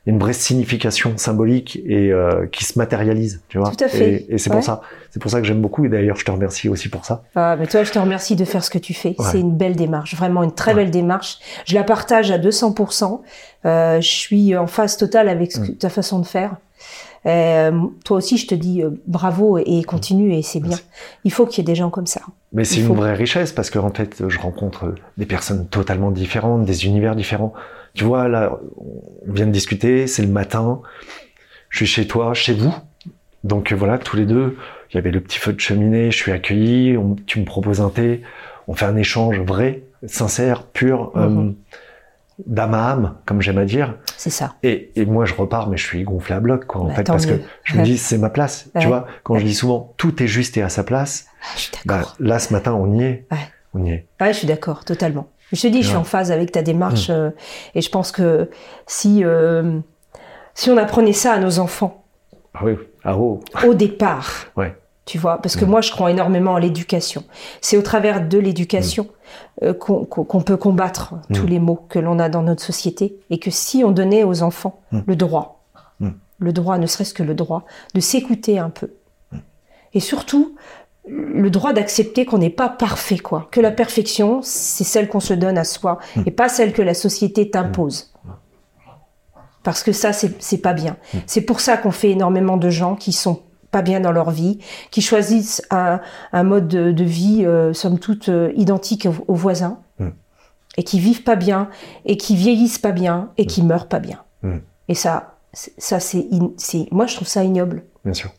Speaker 2: une vraie signification symbolique et euh, qui se matérialise, tu vois.
Speaker 4: Tout à fait.
Speaker 2: Et, et c'est
Speaker 4: Ouais.
Speaker 2: pour ça, c'est pour ça que j'aime beaucoup. Et d'ailleurs, je te remercie aussi pour ça.
Speaker 4: Ah, mais toi, je te remercie de faire ce que tu fais.
Speaker 2: Ouais.
Speaker 4: C'est une belle démarche, vraiment une très
Speaker 2: Ouais.
Speaker 4: belle démarche. Je la partage à 200%. Euh, je suis en phase totale avec
Speaker 2: Mm.
Speaker 4: ta façon de faire. Euh, toi aussi, je te dis euh, bravo et, continue et c'est bien. Il faut qu'il y ait des gens comme ça.
Speaker 2: Mais c'est une vraie richesse parce que en fait, je rencontre des personnes totalement différentes, des univers différents. Tu vois, là, on vient de discuter, c'est le matin. Je suis chez toi, chez vous. Donc euh, voilà, tous les deux, il y avait le petit feu de cheminée, je suis accueilli, on- tu me proposes un thé, on fait un échange vrai, sincère, pur, euh,
Speaker 4: Mhm.
Speaker 2: d'âme à âme, comme j'aime à dire.
Speaker 4: C'est ça.
Speaker 2: Et, et moi, je repars, mais je suis gonflé à bloc, quoi, en
Speaker 4: Bah,
Speaker 2: fait, parce que je me dis, c'est ma place.
Speaker 4: Ouais.
Speaker 2: Tu vois, quand je dis souvent, tout est juste et à sa place,
Speaker 4: Ah, je suis
Speaker 2: bah, là, ce matin, on y est.
Speaker 4: Ouais.
Speaker 2: On y est.
Speaker 4: Ouais, je suis d'accord, totalement. Je te dis, je suis en phase avec ta démarche
Speaker 2: Mm.
Speaker 4: euh, et je pense que si euh, si on apprenait ça à nos enfants
Speaker 2: Ah oui. Ah oh.
Speaker 4: au départ,
Speaker 2: Ouais.
Speaker 4: tu vois, parce que
Speaker 2: Mm.
Speaker 4: moi je crois énormément à l'éducation. C'est au travers de l'éducation euh, qu'on peut combattre
Speaker 2: Mm.
Speaker 4: tous les maux que l'on a dans notre société et que si on donnait aux enfants
Speaker 2: Mm.
Speaker 4: le droit,
Speaker 2: Mm.
Speaker 4: le droit, ne serait-ce que le droit, de s'écouter un peu, et surtout le droit d'accepter qu'on n'est pas parfait, quoi. Que la perfection, c'est celle qu'on se donne à soi
Speaker 2: Mm.
Speaker 4: et pas celle que la société t'impose. Parce que ça, c'est pas bien.
Speaker 2: Mm.
Speaker 4: C'est pour ça qu'on fait énormément de gens qui sont pas bien dans leur vie, qui choisissent un, un mode de, de vie, euh, somme toute, euh, identique aux, aux voisins,
Speaker 2: Mm.
Speaker 4: et qui vivent pas bien, et qui vieillissent pas bien, et qui meurent pas bien.
Speaker 2: Mm.
Speaker 4: Et ça, ça c'est, moi je trouve ça ignoble
Speaker 2: Bien sûr.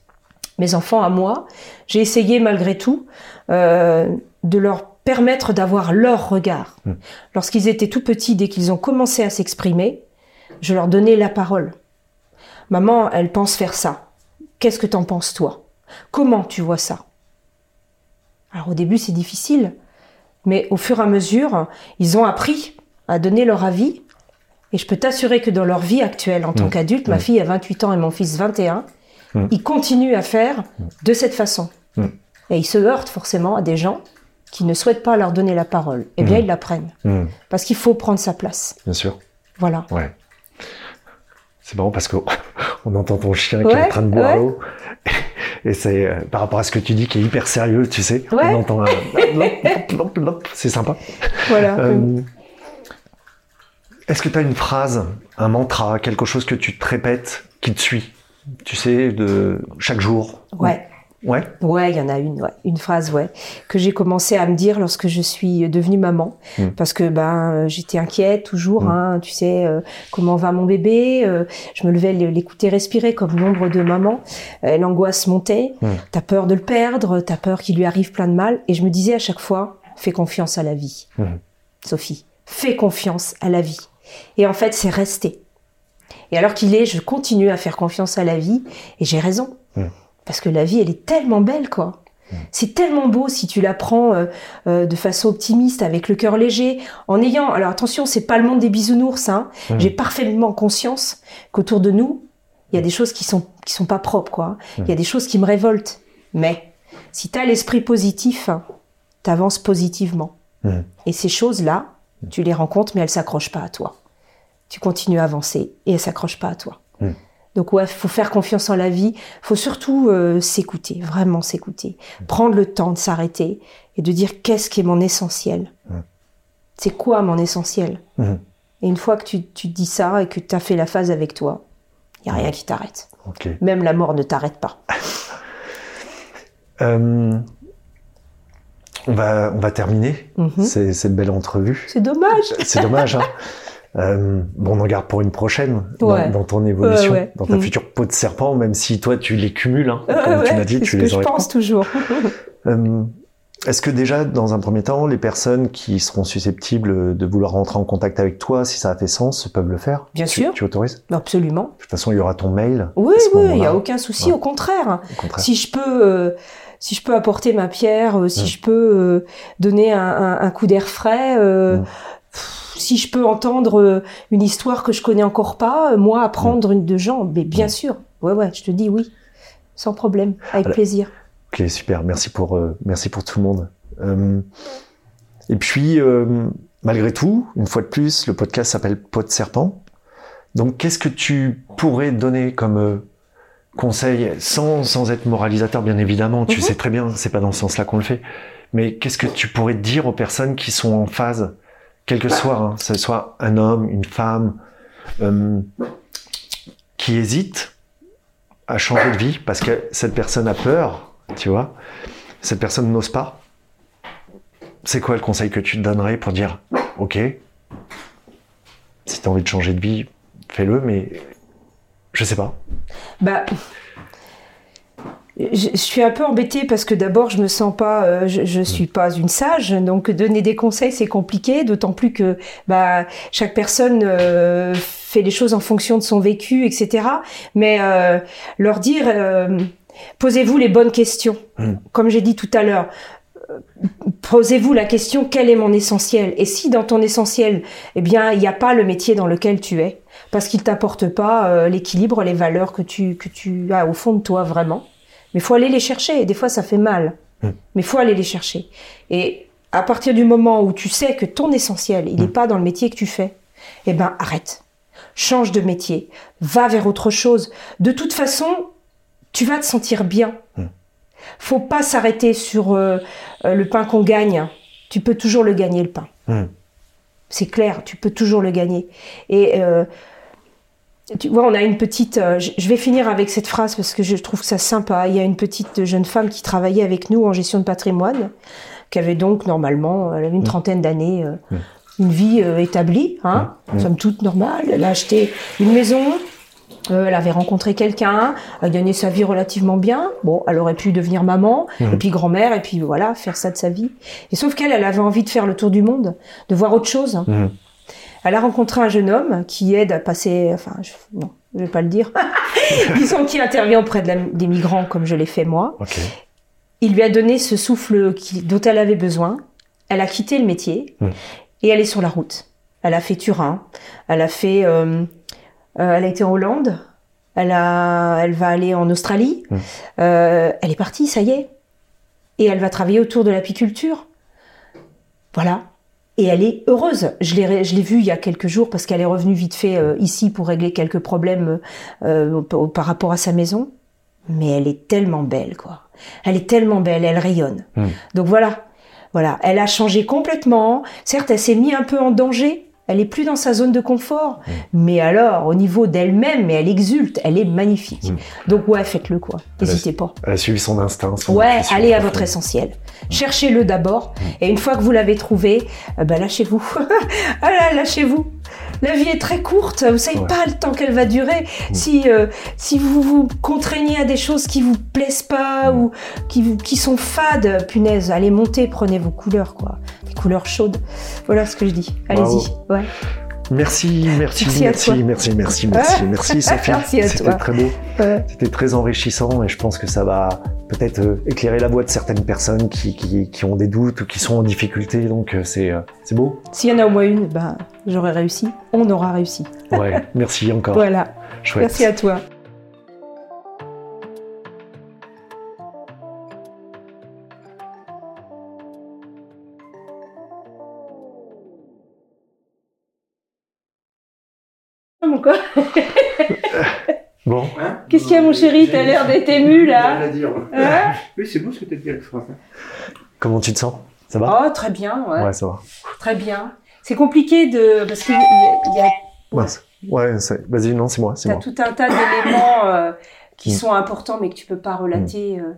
Speaker 4: Mes enfants à moi, j'ai essayé malgré tout euh, de leur permettre d'avoir leur regard.
Speaker 2: Mm.
Speaker 4: Lorsqu'ils étaient tout petits, dès qu'ils ont commencé à s'exprimer, je leur donnais la parole. Maman, elle pense faire ça. Qu'est-ce que t'en penses toi? Comment tu vois ça? Alors au début c'est difficile, mais au fur et à mesure, ils ont appris à donner leur avis. Et je peux t'assurer que dans leur vie actuelle en tant
Speaker 2: Mm.
Speaker 4: qu'adulte, ma
Speaker 2: Mm.
Speaker 4: fille a 28 ans et mon fils 21,
Speaker 2: Mm.
Speaker 4: ils continuent à faire de cette façon.
Speaker 2: Mm.
Speaker 4: Et ils se heurtent forcément à des gens qui ne souhaitent pas leur donner la parole. Eh bien,
Speaker 2: Mm.
Speaker 4: ils la prennent.
Speaker 2: Hmm,
Speaker 4: Parce qu'il faut prendre sa place.
Speaker 2: bien sûr.
Speaker 4: Voilà.
Speaker 2: Ouais. C'est marrant parce qu'on [laughs] on entend ton chien qui est en train de boire
Speaker 4: ouais.
Speaker 2: l'eau. [laughs] Et c'est euh, par rapport à ce que tu dis qui est hyper sérieux, tu sais.
Speaker 4: Ouais.
Speaker 2: On entend un [laughs] c'est sympa.
Speaker 4: Voilà.
Speaker 2: Euh, Est-ce que tu as une phrase, un mantra, quelque chose que tu te répètes, qui te suit? Tu sais, de chaque jour
Speaker 4: Ouais.
Speaker 2: Ouais.
Speaker 4: Ouais, il y en a une, ouais. une phrase, ouais, que j'ai commencé à me dire lorsque je suis devenue maman,
Speaker 2: Mm.
Speaker 4: parce que ben euh, j'étais inquiète toujours,
Speaker 2: Mm.
Speaker 4: hein, tu sais, euh, comment va mon bébé euh, Je me levais l'écouter respirer comme nombre de mamans. Euh, L'angoisse montait.
Speaker 2: Mm.
Speaker 4: T'as peur de le perdre, t'as peur qu'il lui arrive plein de mal, et je me disais à chaque fois, fais confiance à la vie,
Speaker 2: Mm.
Speaker 4: Sophie, fais confiance à la vie. Et en fait, c'est resté. Et alors qu'il est, je continue à faire confiance à la vie, et j'ai raison.
Speaker 2: Mm.
Speaker 4: Parce que la vie, elle est tellement belle, quoi. C'est tellement beau si tu l'apprends euh, euh, de façon optimiste, avec le cœur léger, en ayant. Alors attention, c'est pas le monde des bisounours. Hein.
Speaker 2: Mm.
Speaker 4: J'ai parfaitement conscience qu'autour de nous, il y a des choses qui sont qui sont pas propres, quoi. Il y a des choses qui me révoltent. Mais si tu as l'esprit positif, tu avances positivement. Et ces choses-là, tu les rencontres, mais elles s'accrochent pas à toi. Tu continues à avancer et elles s'accrochent pas à toi.
Speaker 2: Mm.
Speaker 4: Donc ouais, faut faire confiance en la vie. Faut surtout euh, s'écouter, vraiment s'écouter, prendre le temps de s'arrêter et de dire qu'est-ce qui est mon essentiel.
Speaker 2: Mm.
Speaker 4: C'est quoi mon essentiel?
Speaker 2: Mm.
Speaker 4: Et une fois que tu, tu dis ça et que tu as fait la phase avec toi, il y a rien qui t'arrête. Même la mort ne t'arrête pas. [laughs]
Speaker 2: Euh, on va, on va terminer
Speaker 4: Mhm.
Speaker 2: cette belle entrevue.
Speaker 4: C'est dommage.
Speaker 2: C'est dommage, hein. [laughs] Euh, bon, on en garde pour une prochaine dans-
Speaker 4: Ouais.
Speaker 2: dans, ton évolution,
Speaker 4: Ouais, ouais.
Speaker 2: dans ta
Speaker 4: Mm.
Speaker 2: future peau de serpent, même si toi tu les cumules, hein,
Speaker 4: Ouais,
Speaker 2: comme tu m'as dit,
Speaker 4: c'est
Speaker 2: tu
Speaker 4: ce
Speaker 2: les
Speaker 4: que je pense toujours. [laughs]
Speaker 2: Euh, Est-ce que déjà, dans un premier temps, les personnes qui seront susceptibles de vouloir rentrer en contact avec toi, si ça a fait sens, peuvent le faire?
Speaker 4: Bien
Speaker 2: Tu-
Speaker 4: sûr.
Speaker 2: Tu autorises? De
Speaker 4: Absolument.
Speaker 2: toute façon, il y aura ton mail.
Speaker 4: Oui, oui, il n'y a aucun souci. Au contraire,
Speaker 2: Au contraire.
Speaker 4: si je peux, euh, si je peux apporter ma pierre, euh, si je peux euh, donner un, un- un coup d'air frais, euh,
Speaker 2: Mm.
Speaker 4: Si je peux entendre euh, une histoire que je connais encore pas, euh, moi apprendre une de gens, mais bien
Speaker 2: Mm.
Speaker 4: sûr. Ouais, ouais, je te dis oui, sans problème, avec
Speaker 2: Alors-
Speaker 4: plaisir.
Speaker 2: Ok, super. Merci pour, euh, merci pour tout le monde. Euh, et puis, euh, malgré tout, une fois de plus, le podcast s'appelle Pot de serpent. Donc, qu'est-ce que tu pourrais donner comme conseil, sans, sans être moralisateur, bien évidemment, tu
Speaker 4: Mhm.
Speaker 2: sais très bien, c'est pas dans ce sens-là qu'on le fait, mais qu'est-ce que tu pourrais dire aux personnes qui sont en phase, quel que soit, hein, ce soit un homme, une femme, euh, qui hésitent à changer de vie parce que cette personne a peur, tu vois, cette personne n'ose pas. C'est quoi le conseil que tu te donnerais pour dire, ok, si tu as envie de changer de vie, fais-le, mais je sais pas.
Speaker 4: Bah, je, je suis un peu embêtée parce que d'abord, je me sens pas, euh, je, je suis pas une sage, donc donner des conseils c'est compliqué, d'autant plus que bah chaque personne euh, fait les choses en fonction de son vécu, etc. Mais euh, leur dire, euh, posez-vous les bonnes questions,
Speaker 2: Mm.
Speaker 4: comme j'ai dit tout à l'heure. euh, Posez-vous la question quel est mon essentiel? Et si dans ton essentiel, eh bien, il n'y a pas le métier dans lequel tu es, parce qu'il t'apporte pas euh, l'équilibre, les valeurs que tu que tu as au fond de toi vraiment. Mais faut aller les chercher. Et des fois, ça fait mal.
Speaker 2: Mm.
Speaker 4: Mais faut aller les chercher. Et à partir du moment où tu sais que ton essentiel, il n'est pas dans le métier que tu fais, eh ben arrête. Change de métier. Va vers autre chose. De toute façon, tu vas te sentir bien.
Speaker 2: Mm.
Speaker 4: Faut pas s'arrêter sur euh, euh, le pain qu'on gagne. Tu peux toujours le gagner le pain.
Speaker 2: Mm.
Speaker 4: C'est clair, tu peux toujours le gagner. Et euh, tu vois, on a une petite. euh, je vais finir avec cette phrase parce que je trouve ça sympa. Il y a une petite jeune femme qui travaillait avec nous en gestion de patrimoine, qui avait donc normalement, elle avait une trentaine d'années, euh,
Speaker 2: Mm.
Speaker 4: une vie euh, établie, hein,
Speaker 2: Mm.
Speaker 4: somme toute normale. Elle a acheté une maison. euh, elle avait rencontré quelqu'un, elle gagnait sa vie relativement bien. Bon, elle aurait pu devenir maman, et puis grand-mère, et puis voilà, faire ça de sa vie. Et sauf qu'elle, elle avait envie de faire le tour du monde, de voir autre chose. Elle a rencontré un jeune homme qui aide à passer, enfin, je, non, je vais pas le dire. [laughs] Disons qui intervient auprès de la- des migrants comme je l'ai fait moi. Il lui a donné ce souffle qui- dont elle avait besoin. Elle a quitté le métier
Speaker 2: Mm.
Speaker 4: et elle est sur la route. Elle a fait Turin. Elle a fait, euh, euh, elle a été en Hollande. Elle a, elle va aller en Australie.
Speaker 2: Mm.
Speaker 4: Euh, elle est partie, ça y est. Et elle va travailler autour de l'apiculture. Voilà. Et elle est heureuse. Je l'ai, je l'ai vue il y a quelques jours parce qu'elle est revenue vite fait euh, ici pour régler quelques problèmes euh, par- rapport à sa maison. Mais elle est tellement belle, quoi. Elle est tellement belle, elle rayonne.
Speaker 2: Mm.
Speaker 4: Donc voilà, voilà. Elle a changé complètement. Certes, elle s'est mise un peu en danger. Elle est plus dans sa zone de confort. Mais alors, au niveau d'elle-même, mais elle exulte. Elle est magnifique.
Speaker 2: Mm.
Speaker 4: Donc ouais, faites-le, quoi. N'hésitez pas.
Speaker 2: Elle a suivi son instinct. son
Speaker 4: Ouais, allez à votre essentiel. Cherchez-le d'abord, et une fois que vous l'avez trouvé, euh, bah, lâchez-vous. [laughs] ah là, lâchez-vous. La vie est très courte, vous savez
Speaker 2: Ouais.
Speaker 4: pas le temps qu'elle va durer. Si euh, si vous vous contraignez à des choses qui vous plaisent pas ou qui vous- qui sont fades, punaise, allez monter, prenez vos couleurs quoi, des couleurs chaudes. Voilà ce que je dis. Allez-y. Ouais.
Speaker 2: Merci, merci,
Speaker 4: Merci
Speaker 2: merci, merci, merci, merci, [laughs] merci, Sophie. C'était très beau.
Speaker 4: Ouais.
Speaker 2: C'était très enrichissant et je pense que ça va peut-être euh, éclairer la voie de certaines personnes qui, qui, qui ont des doutes ou qui sont en difficulté. Donc euh, c'est euh, c'est beau.
Speaker 4: S'il y en a au moins une, ben, j'aurai réussi. On aura réussi.
Speaker 2: Ouais, merci encore. [laughs]
Speaker 4: Voilà.
Speaker 2: Chouette.
Speaker 4: Merci à toi. Mon chéri T'as l'air d'être ému, là.
Speaker 3: Rien à dire.
Speaker 4: Hein [laughs]
Speaker 3: oui, c'est beau ce que tu as dit, Alexandre.
Speaker 2: comment tu te sens? Ça va?
Speaker 4: Oh, très bien, ouais.
Speaker 2: Ouais, ça va.
Speaker 4: Très bien. C'est compliqué de... Parce qu'il y y a
Speaker 2: Mince. Ouais, vas-y, non, c'est moi, c'est
Speaker 4: T'as
Speaker 2: moi.
Speaker 4: tout un tas d'éléments euh, qui
Speaker 2: Mm.
Speaker 4: sont importants mais que tu peux pas relater. euh,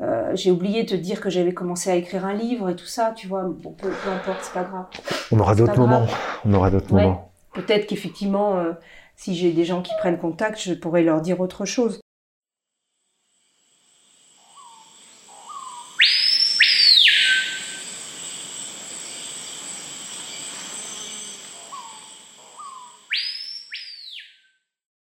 Speaker 4: euh, J'ai oublié de te dire que j'avais commencé à écrire un livre et tout ça, tu vois. Bon, peu, peu importe, c'est pas grave.
Speaker 2: On aura d'autres
Speaker 4: pas grave.
Speaker 2: moments. On aura d'autres
Speaker 4: Ouais.
Speaker 2: moments.
Speaker 4: Peut-être qu'effectivement, euh, si j'ai des gens qui prennent contact, je pourrais leur dire autre chose.